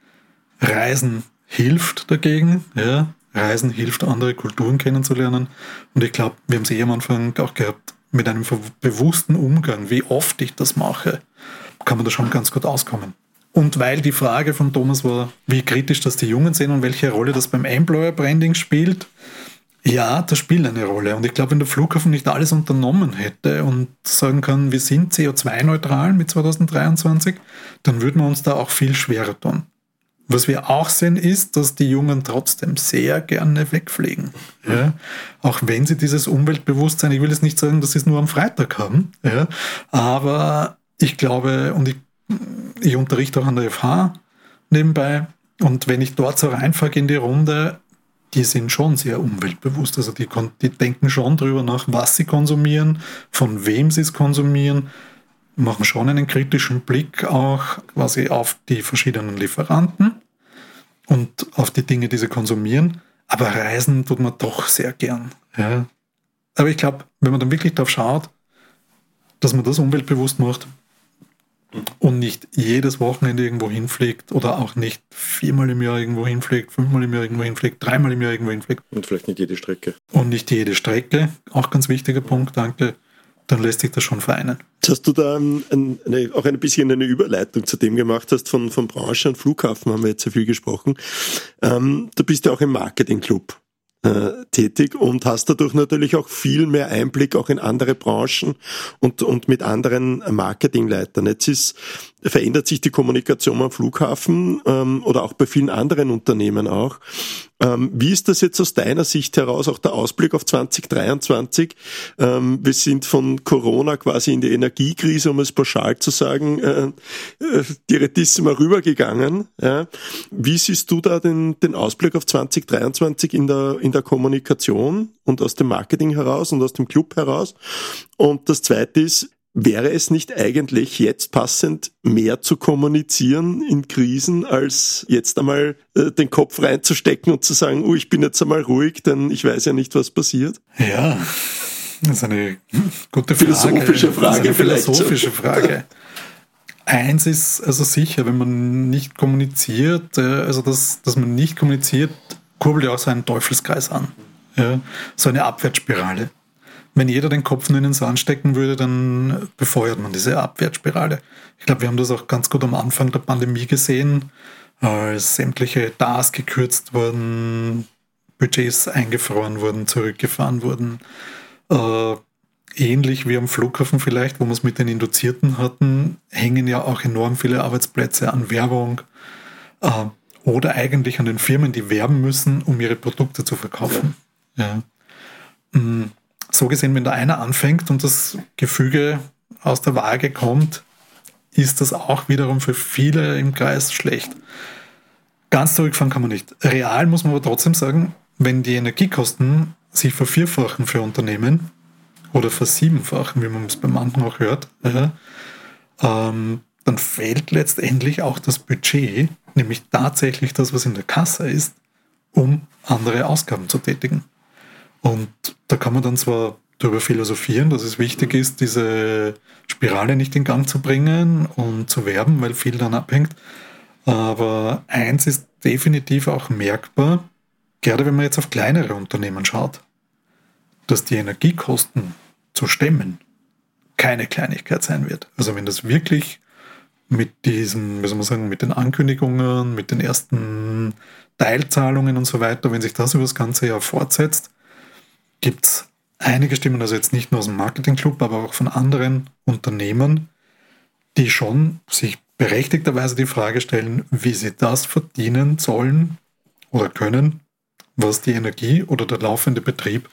Reisen hilft dagegen. Ja. Reisen hilft, andere Kulturen kennenzulernen. Und ich glaube, wir haben es eh am Anfang auch gehabt, mit einem bewussten Umgang, wie oft ich das mache, kann man da schon ganz gut auskommen. Und weil die Frage von Thomas war, wie kritisch das die Jungen sehen und welche Rolle das beim Employer Branding spielt, ja, das spielt eine Rolle. Und ich glaube, wenn der Flughafen nicht alles unternommen hätte und sagen kann, wir sind CO2-neutral mit 2023, dann würden wir uns da auch viel schwerer tun. Was wir auch sehen, ist, dass die Jungen trotzdem sehr gerne wegfliegen. Ja? Auch wenn sie dieses Umweltbewusstsein, ich will jetzt nicht sagen, dass sie es nur am Freitag haben, ja? aber ich glaube, und ich, ich unterrichte auch an der FH nebenbei, und wenn ich dort so reinfahre in die Runde, die sind schon sehr umweltbewusst. Also die, die denken schon darüber nach, was sie konsumieren, von wem sie es konsumieren, machen schon einen kritischen Blick auch quasi auf die verschiedenen Lieferanten und auf die Dinge, die sie konsumieren. Aber reisen tut man doch sehr gern. Ja. Aber ich glaube, wenn man dann wirklich darauf schaut, dass man das umweltbewusst macht, und nicht jedes Wochenende irgendwo hinfliegt oder auch nicht viermal im Jahr irgendwo hinfliegt, fünfmal im Jahr irgendwo hinfliegt, dreimal im Jahr irgendwo hinfliegt. Und vielleicht nicht jede Strecke. Und nicht jede Strecke, auch ganz wichtiger Punkt, danke. Dann lässt sich das schon vereinen. Jetzt hast du da ein, eine, auch ein bisschen eine Überleitung zu dem gemacht hast, von, von Branche und Flughafen haben wir jetzt sehr viel gesprochen. Ähm, du bist ja auch im Marketingclub äh, tätig und hast dadurch natürlich auch viel mehr Einblick auch in andere Branchen und, und mit anderen Marketingleitern. Jetzt ist verändert sich die Kommunikation am Flughafen ähm, oder auch bei vielen anderen Unternehmen auch. Ähm, wie ist das jetzt aus deiner Sicht heraus, auch der Ausblick auf 2023? Ähm, wir sind von Corona quasi in die Energiekrise, um es pauschal zu sagen, äh, äh, direktissima rübergegangen. Ja. Wie siehst du da den, den Ausblick auf 2023 in der, in der Kommunikation und aus dem Marketing heraus und aus dem Club heraus? Und das Zweite ist, Wäre es nicht eigentlich jetzt passend, mehr zu kommunizieren in Krisen, als jetzt einmal äh, den Kopf reinzustecken und zu sagen, oh, ich bin jetzt einmal ruhig, denn ich weiß ja nicht, was passiert? Ja, das ist eine gute Frage. Philosophische Frage, eine philosophische Frage. Eins ist also sicher, wenn man nicht kommuniziert, äh, also dass, dass man nicht kommuniziert, kurbelt ja auch so einen Teufelskreis an. Ja, so eine Abwärtsspirale wenn jeder den Kopf nur in den Sand stecken würde, dann befeuert man diese Abwärtsspirale. Ich glaube, wir haben das auch ganz gut am Anfang der Pandemie gesehen, als sämtliche DAS gekürzt wurden, Budgets eingefroren wurden, zurückgefahren wurden. Äh, ähnlich wie am Flughafen vielleicht, wo wir es mit den Induzierten hatten, hängen ja auch enorm viele Arbeitsplätze an Werbung äh, oder eigentlich an den Firmen, die werben müssen, um ihre Produkte zu verkaufen. Ja. ja. Mm so gesehen, wenn da einer anfängt und das Gefüge aus der Waage kommt, ist das auch wiederum für viele im Kreis schlecht. Ganz zurückfahren kann man nicht. Real muss man aber trotzdem sagen, wenn die Energiekosten sich vervierfachen für Unternehmen oder versiebenfachen, wie man es bei manchen auch hört, ja, ähm, dann fehlt letztendlich auch das Budget, nämlich tatsächlich das, was in der Kasse ist, um andere Ausgaben zu tätigen. Und da kann man dann zwar darüber philosophieren, dass es wichtig ist, diese Spirale nicht in Gang zu bringen und zu werben, weil viel dann abhängt. Aber eins ist definitiv auch merkbar, gerade wenn man jetzt auf kleinere Unternehmen schaut, dass die Energiekosten zu stemmen keine Kleinigkeit sein wird. Also wenn das wirklich mit diesen, wie soll man sagen, mit den Ankündigungen, mit den ersten Teilzahlungen und so weiter, wenn sich das über das ganze Jahr fortsetzt, gibt es einige Stimmen, also jetzt nicht nur aus dem Marketingclub, aber auch von anderen Unternehmen, die schon sich berechtigterweise die Frage stellen, wie sie das verdienen sollen oder können, was die Energie oder der laufende Betrieb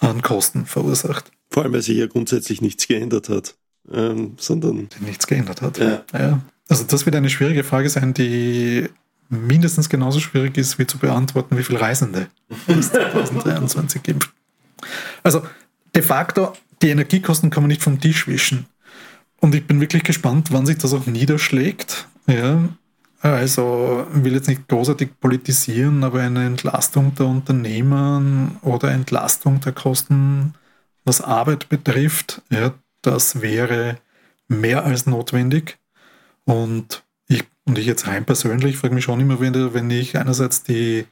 an Kosten verursacht. Vor allem, weil sich ja grundsätzlich nichts geändert hat, ähm, sondern. Nichts geändert hat. Ja. ja. Also, das wird eine schwierige Frage sein, die mindestens genauso schwierig ist, wie zu beantworten, wie viele Reisende es [laughs] 2023 gibt. Also, de facto, die Energiekosten kann man nicht vom Tisch wischen. Und ich bin wirklich gespannt, wann sich das auch niederschlägt. Ja, also will jetzt nicht großartig politisieren, aber eine Entlastung der Unternehmen oder Entlastung der Kosten, was Arbeit betrifft, ja, das wäre mehr als notwendig. Und ich, und ich jetzt rein persönlich frage mich schon immer wieder, wenn ich einerseits die,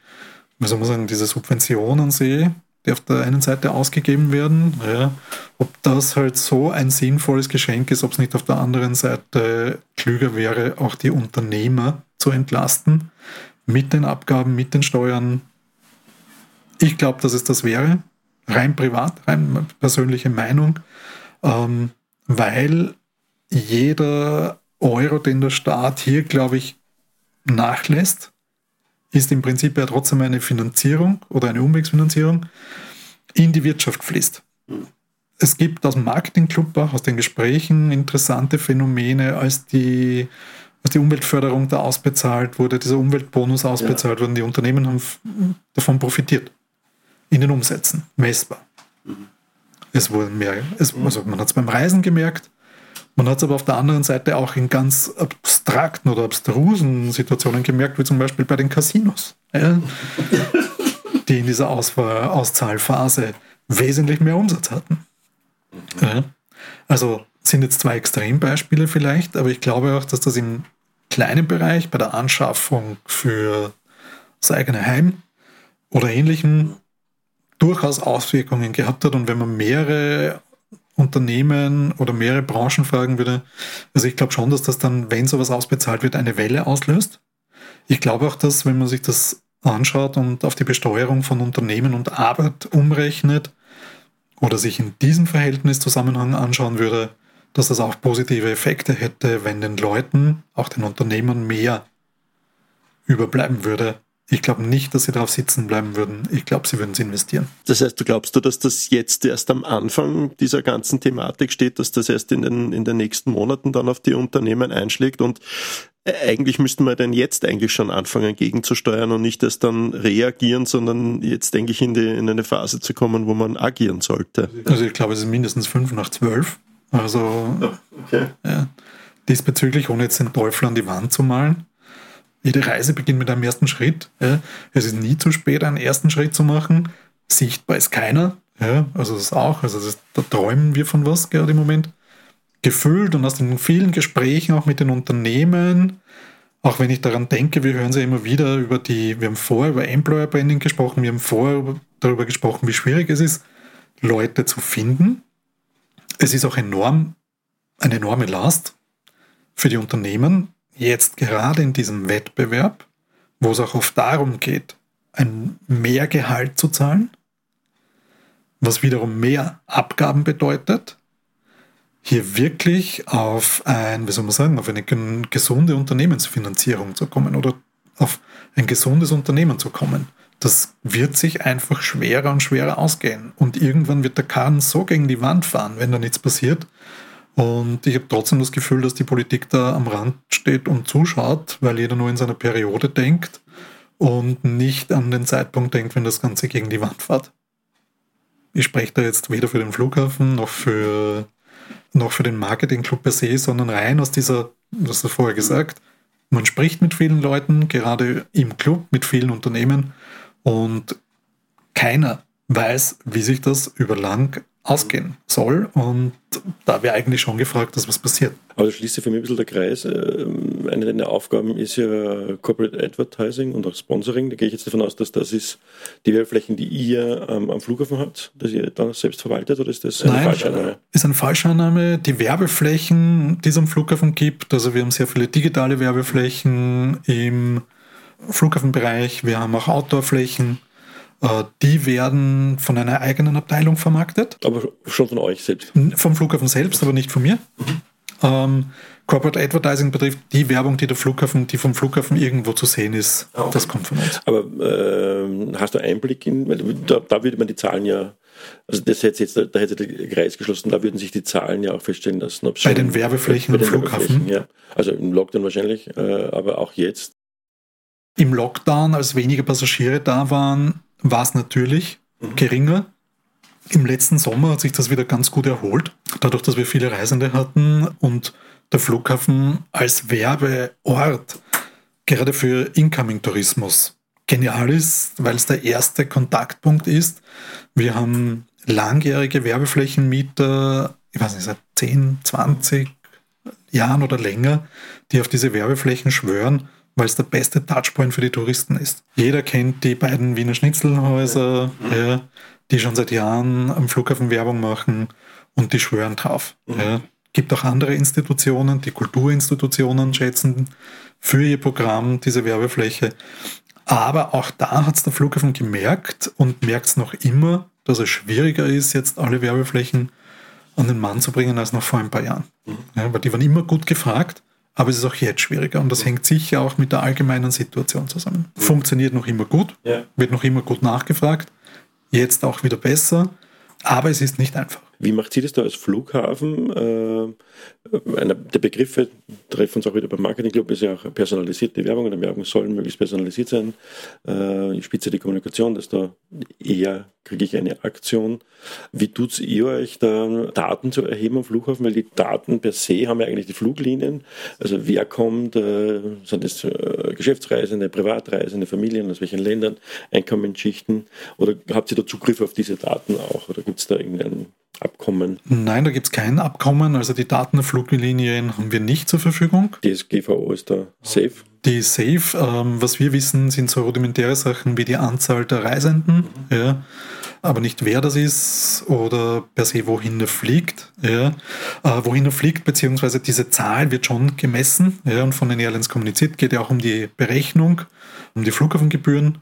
wie soll man sagen, diese Subventionen sehe, die auf der einen Seite ausgegeben werden, ja, ob das halt so ein sinnvolles Geschenk ist, ob es nicht auf der anderen Seite klüger wäre, auch die Unternehmer zu entlasten mit den Abgaben, mit den Steuern. Ich glaube, dass es das wäre, rein privat, rein persönliche Meinung, ähm, weil jeder Euro, den der Staat hier, glaube ich, nachlässt, ist im Prinzip ja trotzdem eine Finanzierung oder eine Umwegsfinanzierung in die Wirtschaft fließt. Es gibt aus dem Marketingclub auch aus den Gesprächen interessante Phänomene, als die, als die Umweltförderung da ausbezahlt wurde, dieser Umweltbonus ausbezahlt ja. wurde. Die Unternehmen haben davon profitiert. In den Umsätzen, messbar. Mhm. Es wurden mehr, es, also man hat es beim Reisen gemerkt, man hat es aber auf der anderen Seite auch in ganz abstrakten oder abstrusen Situationen gemerkt, wie zum Beispiel bei den Casinos, ja, die in dieser Auswahl, Auszahlphase wesentlich mehr Umsatz hatten. Ja. Also sind jetzt zwei Extrembeispiele vielleicht, aber ich glaube auch, dass das im kleinen Bereich bei der Anschaffung für das eigene Heim oder ähnlichem durchaus Auswirkungen gehabt hat. Und wenn man mehrere Unternehmen oder mehrere Branchen fragen würde, also ich glaube schon, dass das dann, wenn sowas ausbezahlt wird, eine Welle auslöst. Ich glaube auch, dass wenn man sich das anschaut und auf die Besteuerung von Unternehmen und Arbeit umrechnet oder sich in diesem Verhältniszusammenhang anschauen würde, dass das auch positive Effekte hätte, wenn den Leuten, auch den Unternehmen mehr überbleiben würde, ich glaube nicht, dass sie darauf sitzen bleiben würden. Ich glaube, sie würden es investieren. Das heißt, du glaubst du, dass das jetzt erst am Anfang dieser ganzen Thematik steht, dass das erst in den, in den nächsten Monaten dann auf die Unternehmen einschlägt und äh, eigentlich müssten wir denn jetzt eigentlich schon anfangen gegenzusteuern und nicht erst dann reagieren, sondern jetzt eigentlich in, die, in eine Phase zu kommen, wo man agieren sollte. Also ich glaube, es ist mindestens fünf nach zwölf. Also okay. ja, diesbezüglich, ohne jetzt den Teufel an die Wand zu malen, jede Reise beginnt mit einem ersten Schritt. Ja. Es ist nie zu spät, einen ersten Schritt zu machen. Sichtbar ist keiner. Ja. Also das auch. Also das, da träumen wir von was gerade im Moment. Gefüllt und aus den vielen Gesprächen auch mit den Unternehmen, auch wenn ich daran denke, wir hören sie immer wieder über die, wir haben vorher über Employer Branding gesprochen, wir haben vorher darüber gesprochen, wie schwierig es ist, Leute zu finden. Es ist auch enorm, eine enorme Last für die Unternehmen, jetzt gerade in diesem Wettbewerb, wo es auch oft darum geht, ein mehr Gehalt zu zahlen, was wiederum mehr Abgaben bedeutet, hier wirklich auf ein, wie soll man sagen, auf eine gesunde Unternehmensfinanzierung zu kommen oder auf ein gesundes Unternehmen zu kommen. Das wird sich einfach schwerer und schwerer ausgehen. Und irgendwann wird der Kahn so gegen die Wand fahren, wenn da nichts passiert, und ich habe trotzdem das Gefühl, dass die Politik da am Rand steht und zuschaut, weil jeder nur in seiner Periode denkt und nicht an den Zeitpunkt denkt, wenn das Ganze gegen die Wand fährt. Ich spreche da jetzt weder für den Flughafen noch für, noch für den Marketingclub per se, sondern rein aus dieser, hast es vorher gesagt, man spricht mit vielen Leuten, gerade im Club, mit vielen Unternehmen und keiner weiß, wie sich das über lang ausgehen soll. Und da wäre eigentlich schon gefragt, dass was passiert. Aber da schließt sich für mich ein bisschen der Kreis. Ähm, eine deiner Aufgaben ist ja Corporate Advertising und auch Sponsoring. Da gehe ich jetzt davon aus, dass das ist die Werbeflächen, die ihr ähm, am Flughafen habt, dass ihr da selbst verwaltet oder ist das eine Nein, Falschannahme? Ist eine Falschannahme. Die Werbeflächen, die es am Flughafen gibt, also wir haben sehr viele digitale Werbeflächen im Flughafenbereich, wir haben auch Outdoorflächen. Äh, Die werden von einer eigenen Abteilung vermarktet. Aber schon von euch selbst. Vom Flughafen selbst, aber nicht von mir. Ähm, Corporate Advertising betrifft die Werbung, die der Flughafen, die vom Flughafen irgendwo zu sehen ist. Ah, okay. Das kommt von uns. Aber ähm, hast du Einblick in, da, da würde man die Zahlen ja, also das hätte jetzt, da hätte der Kreis geschlossen, da würden sich die Zahlen ja auch feststellen lassen. Ob Bei den Werbeflächen bei den am Flughafen? Ja. Also im Lockdown wahrscheinlich, äh, aber auch jetzt. Im Lockdown, als weniger Passagiere da waren, war es natürlich geringer. Im letzten Sommer hat sich das wieder ganz gut erholt, dadurch, dass wir viele Reisende hatten und der Flughafen als Werbeort gerade für Incoming-Tourismus genial ist, weil es der erste Kontaktpunkt ist. Wir haben langjährige Werbeflächenmieter, ich weiß nicht, seit 10, 20 Jahren oder länger, die auf diese Werbeflächen schwören, weil es der beste Touchpoint für die Touristen ist. Jeder kennt die beiden Wiener Schnitzelhäuser, ja, die schon seit Jahren am Flughafen Werbung machen und die schwören drauf. Ja. Gibt auch andere Institutionen, die Kulturinstitutionen schätzen für ihr Programm diese Werbefläche. Aber auch da hat es der Flughafen gemerkt und merkt es noch immer, dass es schwieriger ist, jetzt alle Werbeflächen an den Mann zu bringen als noch vor ein paar Jahren. Ja, weil die waren immer gut gefragt, aber es ist auch jetzt schwieriger und das hängt sicher auch mit der allgemeinen Situation zusammen. Funktioniert noch immer gut, Ja. wird noch immer gut nachgefragt, jetzt auch wieder besser, aber es ist nicht einfach. Wie macht sie das da als Flughafen? Äh, der Begriffe treffen uns auch wieder beim Marketing Club, ist ja auch personalisierte Werbung oder Werbung soll möglichst personalisiert sein. Äh, ich spitze die Kommunikation, dass da eher kriege ich eine Aktion. Wie tut ihr euch da Daten zu erheben am Flughafen? Weil die Daten per se haben ja eigentlich die Fluglinien. Also wer kommt, äh, sind das äh, Geschäftsreisende, Privatreisende, Familien, aus welchen Ländern, Einkommensschichten? Oder habt ihr da Zugriff auf diese Daten auch? Oder gibt es da irgendein Abkommen? Nein, da gibt es kein Abkommen, also die Daten der Fluglinien haben wir nicht zur Verfügung. DSGVO ist da safe. Die safe, ähm, was wir wissen, sind so rudimentäre Sachen wie die Anzahl der Reisenden, ja, aber nicht wer das ist oder per se wohin er fliegt. Ja. Äh, wohin er fliegt, beziehungsweise diese Zahl wird schon gemessen ja, und von den Airlines kommuniziert, geht ja auch um die Berechnung, um die Flughafengebühren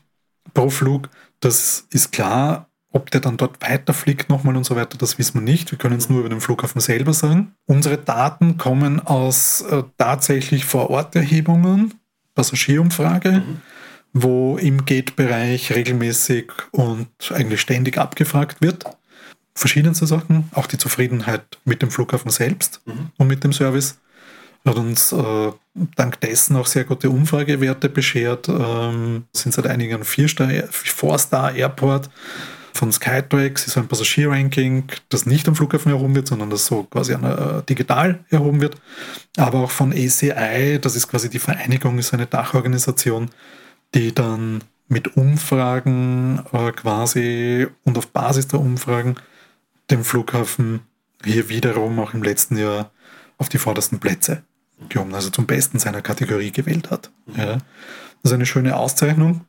pro Flug. Das ist klar, ob der dann dort weiterfliegt nochmal und so weiter, das wissen wir nicht. Wir können es nur über den Flughafen selber sagen. Unsere Daten kommen aus äh, tatsächlich Vor-Ort-Erhebungen, Passagierumfrage, wo im Gate-Bereich regelmäßig und eigentlich ständig abgefragt wird. Verschiedenste Sachen, auch die Zufriedenheit mit dem Flughafen selbst und mit dem Service hat uns äh, dank dessen auch sehr gute Umfragewerte beschert. Ähm, sind seit einigen Jahren Vier-Star, Four-Star-Airport von Skytrax, ist ein Passagierranking, das nicht am Flughafen erhoben wird, sondern das so quasi äh, digital erhoben wird. Aber auch von ACI, das ist quasi die Vereinigung, ist eine Dachorganisation, die dann mit Umfragen äh, quasi und auf Basis der Umfragen den Flughafen hier wiederum auch im letzten Jahr auf die vordersten Plätze gehoben, also zum Besten seiner Kategorie gewählt hat. Ja. Das ist eine schöne Auszeichnung.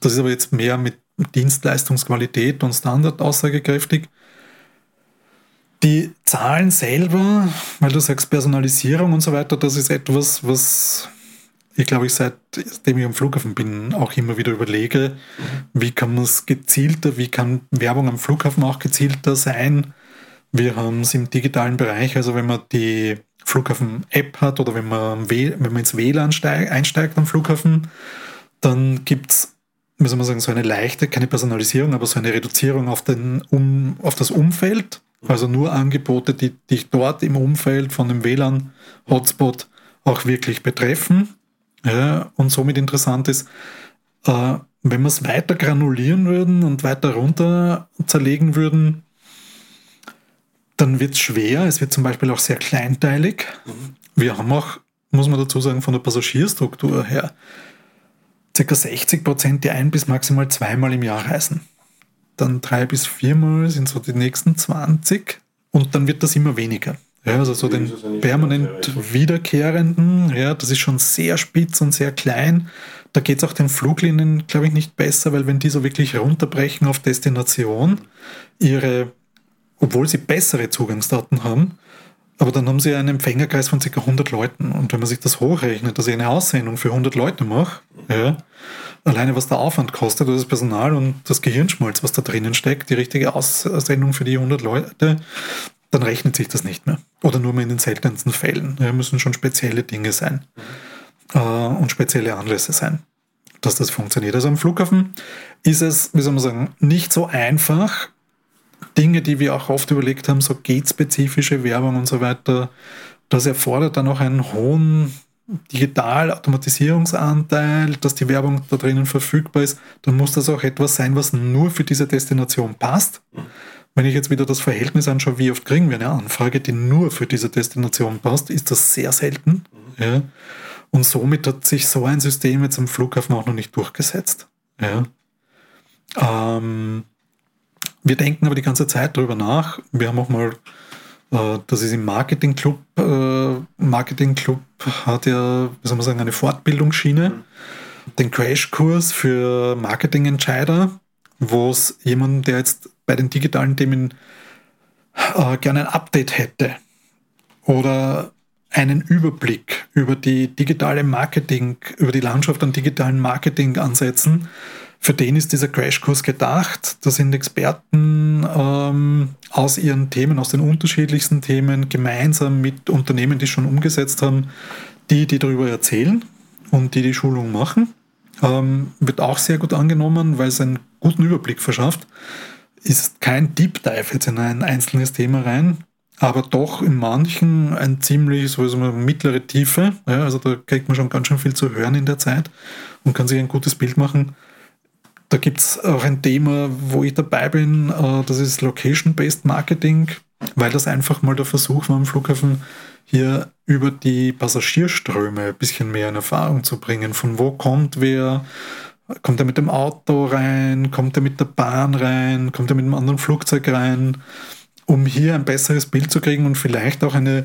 Das ist aber jetzt mehr mit Dienstleistungsqualität und Standard aussagekräftig. Die Zahlen selber, weil du sagst Personalisierung und so weiter, das ist etwas, was ich glaube, ich seitdem ich am Flughafen bin, auch immer wieder überlege, wie kann man es gezielter, wie kann Werbung am Flughafen auch gezielter sein. Wir haben es im digitalen Bereich, also wenn man die Flughafen-App hat oder wenn man, wenn man ins WLAN steig, einsteigt am Flughafen, dann gibt es, wie soll man sagen, so eine leichte, keine Personalisierung, aber so eine Reduzierung auf, den, um, auf das Umfeld. Also nur Angebote, die dich dort im Umfeld von dem WLAN-Hotspot auch wirklich betreffen. Ja, und somit interessant ist, äh, wenn wir es weiter granulieren würden und weiter runter zerlegen würden, dann wird es schwer. Es wird zum Beispiel auch sehr kleinteilig. Wir haben auch, muss man dazu sagen, von der Passagierstruktur her, ca. 60 Prozent, die ein bis maximal zweimal im Jahr reisen. dann drei bis viermal sind so die nächsten 20 und dann wird das immer weniger. Ja, also so den permanent wiederkehrenden, ja, das ist schon sehr spitz und sehr klein. Da geht es auch den Fluglinien, glaube ich, nicht besser, weil wenn die so wirklich runterbrechen auf Destination, ihre, obwohl sie bessere Zugangsdaten haben, aber dann haben sie einen Empfängerkreis von ca. 100 Leuten. Und wenn man sich das hochrechnet, dass ich eine Aussendung für 100 Leute mache, ja, alleine was der Aufwand kostet, das Personal und das Gehirnschmalz, was da drinnen steckt, die richtige Aussendung für die 100 Leute, dann rechnet sich das nicht mehr. Oder nur mehr in den seltensten Fällen. Ja, müssen schon spezielle Dinge sein äh, und spezielle Anlässe sein, dass das funktioniert. Also am Flughafen ist es, wie soll man sagen, nicht so einfach, Dinge, die wir auch oft überlegt haben, so gate-spezifische Werbung und so weiter, das erfordert dann auch einen hohen Digital-Automatisierungsanteil, dass die Werbung da drinnen verfügbar ist, dann muss das auch etwas sein, was nur für diese Destination passt. Wenn ich jetzt wieder das Verhältnis anschaue, wie oft kriegen wir eine Anfrage, die nur für diese Destination passt, ist das sehr selten. Ja. Und somit hat sich so ein System jetzt am Flughafen auch noch nicht durchgesetzt. Ja. Ähm, wir denken aber die ganze Zeit darüber nach. Wir haben auch mal, äh, das ist im Marketing Club, äh, Marketing Club hat ja, wie soll man sagen, eine Fortbildungsschiene, den Crashkurs für Marketingentscheider, wo es jemanden, der jetzt bei den digitalen Themen äh, gerne ein Update hätte oder einen Überblick über die digitale Marketing, über die Landschaft an digitalen Marketingansätzen, für den ist dieser Crashkurs gedacht. Da sind Experten ähm, aus ihren Themen, aus den unterschiedlichsten Themen, gemeinsam mit Unternehmen, die schon umgesetzt haben, die, die darüber erzählen und die die Schulung machen. Ähm, wird auch sehr gut angenommen, weil es einen guten Überblick verschafft. Ist kein Deep Dive jetzt in ein einzelnes Thema rein, aber doch in manchen ein ziemlich, so eine mittlere Tiefe. Ja, also da kriegt man schon ganz schön viel zu hören in der Zeit und kann sich ein gutes Bild machen da gibt es auch ein Thema, wo ich dabei bin, äh, das ist Location-Based Marketing, weil das einfach mal der Versuch war am Flughafen, hier über die Passagierströme ein bisschen mehr in Erfahrung zu bringen. Von wo kommt wer? Kommt er mit dem Auto rein? Kommt er mit der Bahn rein? Kommt er mit einem anderen Flugzeug rein? Um hier ein besseres Bild zu kriegen und vielleicht auch eine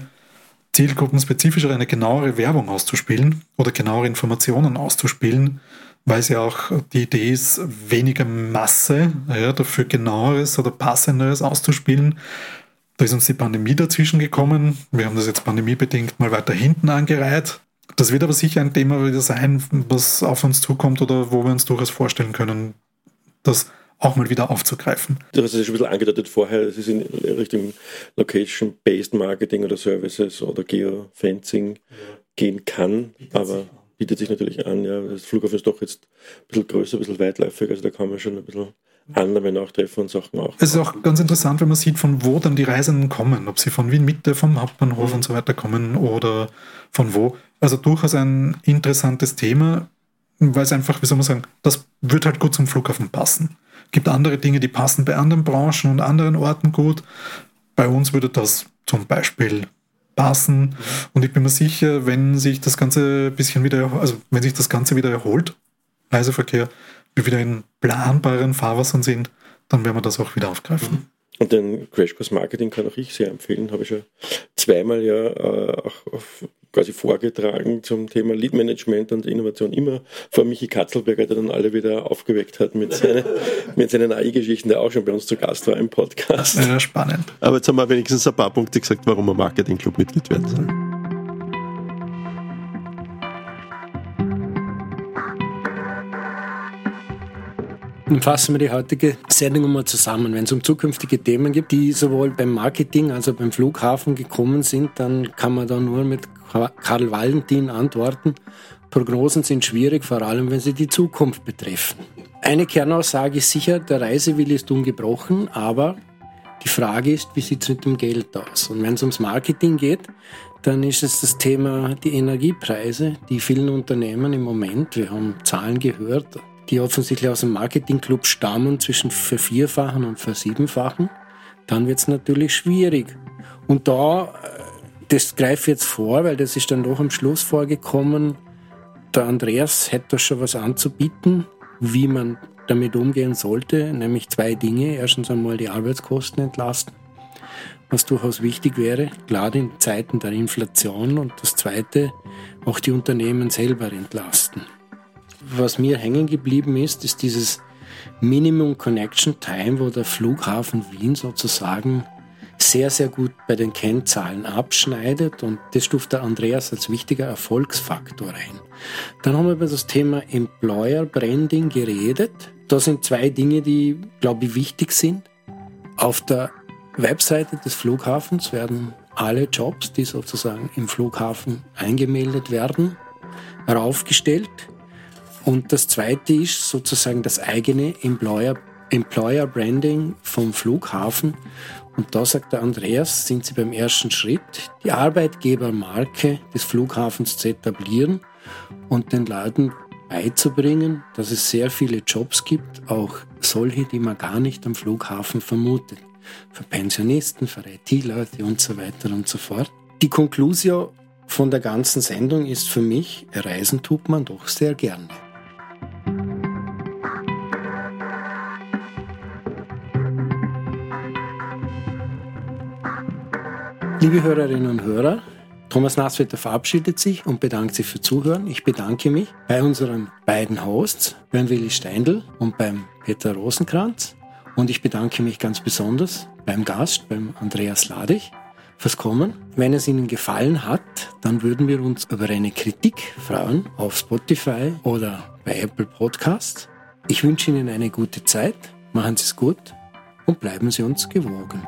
zielgruppenspezifische, eine genauere Werbung auszuspielen oder genauere Informationen auszuspielen, weil es ja auch die Idee ist, weniger Masse, ja, dafür genaueres oder passenderes auszuspielen. Da ist uns die Pandemie dazwischen gekommen. Wir haben das jetzt pandemiebedingt mal weiter hinten angereiht. Das wird aber sicher ein Thema wieder sein, was auf uns zukommt oder wo wir uns durchaus vorstellen können, das auch mal wieder aufzugreifen. Du hast es schon ein bisschen angedeutet vorher, es ist in Richtung Location-Based Marketing oder Services oder Geofencing ja. gehen kann, aber bietet sich natürlich an. Ja. Das Flughafen ist doch jetzt ein bisschen größer, ein bisschen weitläufig, also da kann man schon ein bisschen Annahme nachtreffen und Sachen auch. Es ist auch ganz interessant, wenn man sieht, von wo dann die Reisenden kommen, ob sie von Wien Mitte, vom Hauptbahnhof mhm. und so weiter kommen oder von wo. Also durchaus ein interessantes Thema, weil es einfach, wie soll man sagen, das wird halt gut zum Flughafen passen. Es gibt andere Dinge, die passen bei anderen Branchen und anderen Orten gut. Bei uns würde das zum Beispiel passen. Und ich bin mir sicher, wenn sich das Ganze bisschen wieder, also wenn sich das Ganze wieder erholt, Reiseverkehr, wir wieder in planbaren Fahrwassern sind, dann werden wir das auch wieder aufgreifen. Und den Crashkurs Marketing kann auch ich sehr empfehlen. Habe ich ja zweimal ja äh, auch auf quasi vorgetragen zum Thema Lead Management und Innovation immer vor Michi Katzelberger, der dann alle wieder aufgeweckt hat mit, seine, [laughs] mit seinen AI-Geschichten, der auch schon bei uns zu Gast war im Podcast. Ja, spannend. Aber jetzt haben wir wenigstens ein paar Punkte gesagt, warum man Marketing-Club-Mitglied wird. Nun fassen wir die heutige Sendung mal zusammen. Wenn es um zukünftige Themen geht, die sowohl beim Marketing als auch beim Flughafen gekommen sind, dann kann man da nur mit Karl Valentin antworten. Prognosen sind schwierig, vor allem wenn sie die Zukunft betreffen. Eine Kernaussage ist sicher, der Reisewille ist ungebrochen, aber die Frage ist, wie sieht es mit dem Geld aus? Und wenn es ums Marketing geht, dann ist es das Thema die Energiepreise, die vielen Unternehmen im Moment, wir haben Zahlen gehört, die offensichtlich aus dem Marketingclub stammen, zwischen vervierfachen und versiebenfachen, dann wird es natürlich schwierig. Und da das greife ich jetzt vor, weil das ist dann doch am Schluss vorgekommen. Der Andreas hätte da schon was anzubieten, wie man damit umgehen sollte, nämlich zwei Dinge. Erstens einmal die Arbeitskosten entlasten, was durchaus wichtig wäre, gerade in Zeiten der Inflation. Und das Zweite, auch die Unternehmen selber entlasten. Was mir hängen geblieben ist, ist dieses Minimum Connection Time, wo der Flughafen Wien sozusagen sehr, sehr gut bei den Kennzahlen abschneidet und das stuft der Andreas als wichtiger Erfolgsfaktor ein. Dann haben wir über das Thema Employer Branding geredet. Da sind zwei Dinge, die, glaube ich, wichtig sind. Auf der Webseite des Flughafens werden alle Jobs, die sozusagen im Flughafen eingemeldet werden, heraufgestellt. Und das zweite ist sozusagen das eigene Employer, Employer Branding vom Flughafen. Und da sagt der Andreas, sind Sie beim ersten Schritt, die Arbeitgebermarke des Flughafens zu etablieren und den Leuten beizubringen, dass es sehr viele Jobs gibt, auch solche, die man gar nicht am Flughafen vermutet. Für Pensionisten, für IT-Leute und so weiter und so fort. Die Konklusion von der ganzen Sendung ist für mich, reisen tut man doch sehr gerne. Liebe Hörerinnen und Hörer, Thomas Nasswetter verabschiedet sich und bedankt sich für Zuhören. Ich bedanke mich bei unseren beiden Hosts, Björn Willi Steindl und beim Peter Rosenkranz. Und ich bedanke mich ganz besonders beim Gast, beim Andreas Ladich, fürs Kommen. Wenn es Ihnen gefallen hat, dann würden wir uns über eine Kritik freuen auf Spotify oder bei Apple Podcasts. Ich wünsche Ihnen eine gute Zeit, machen Sie es gut und bleiben Sie uns gewogen.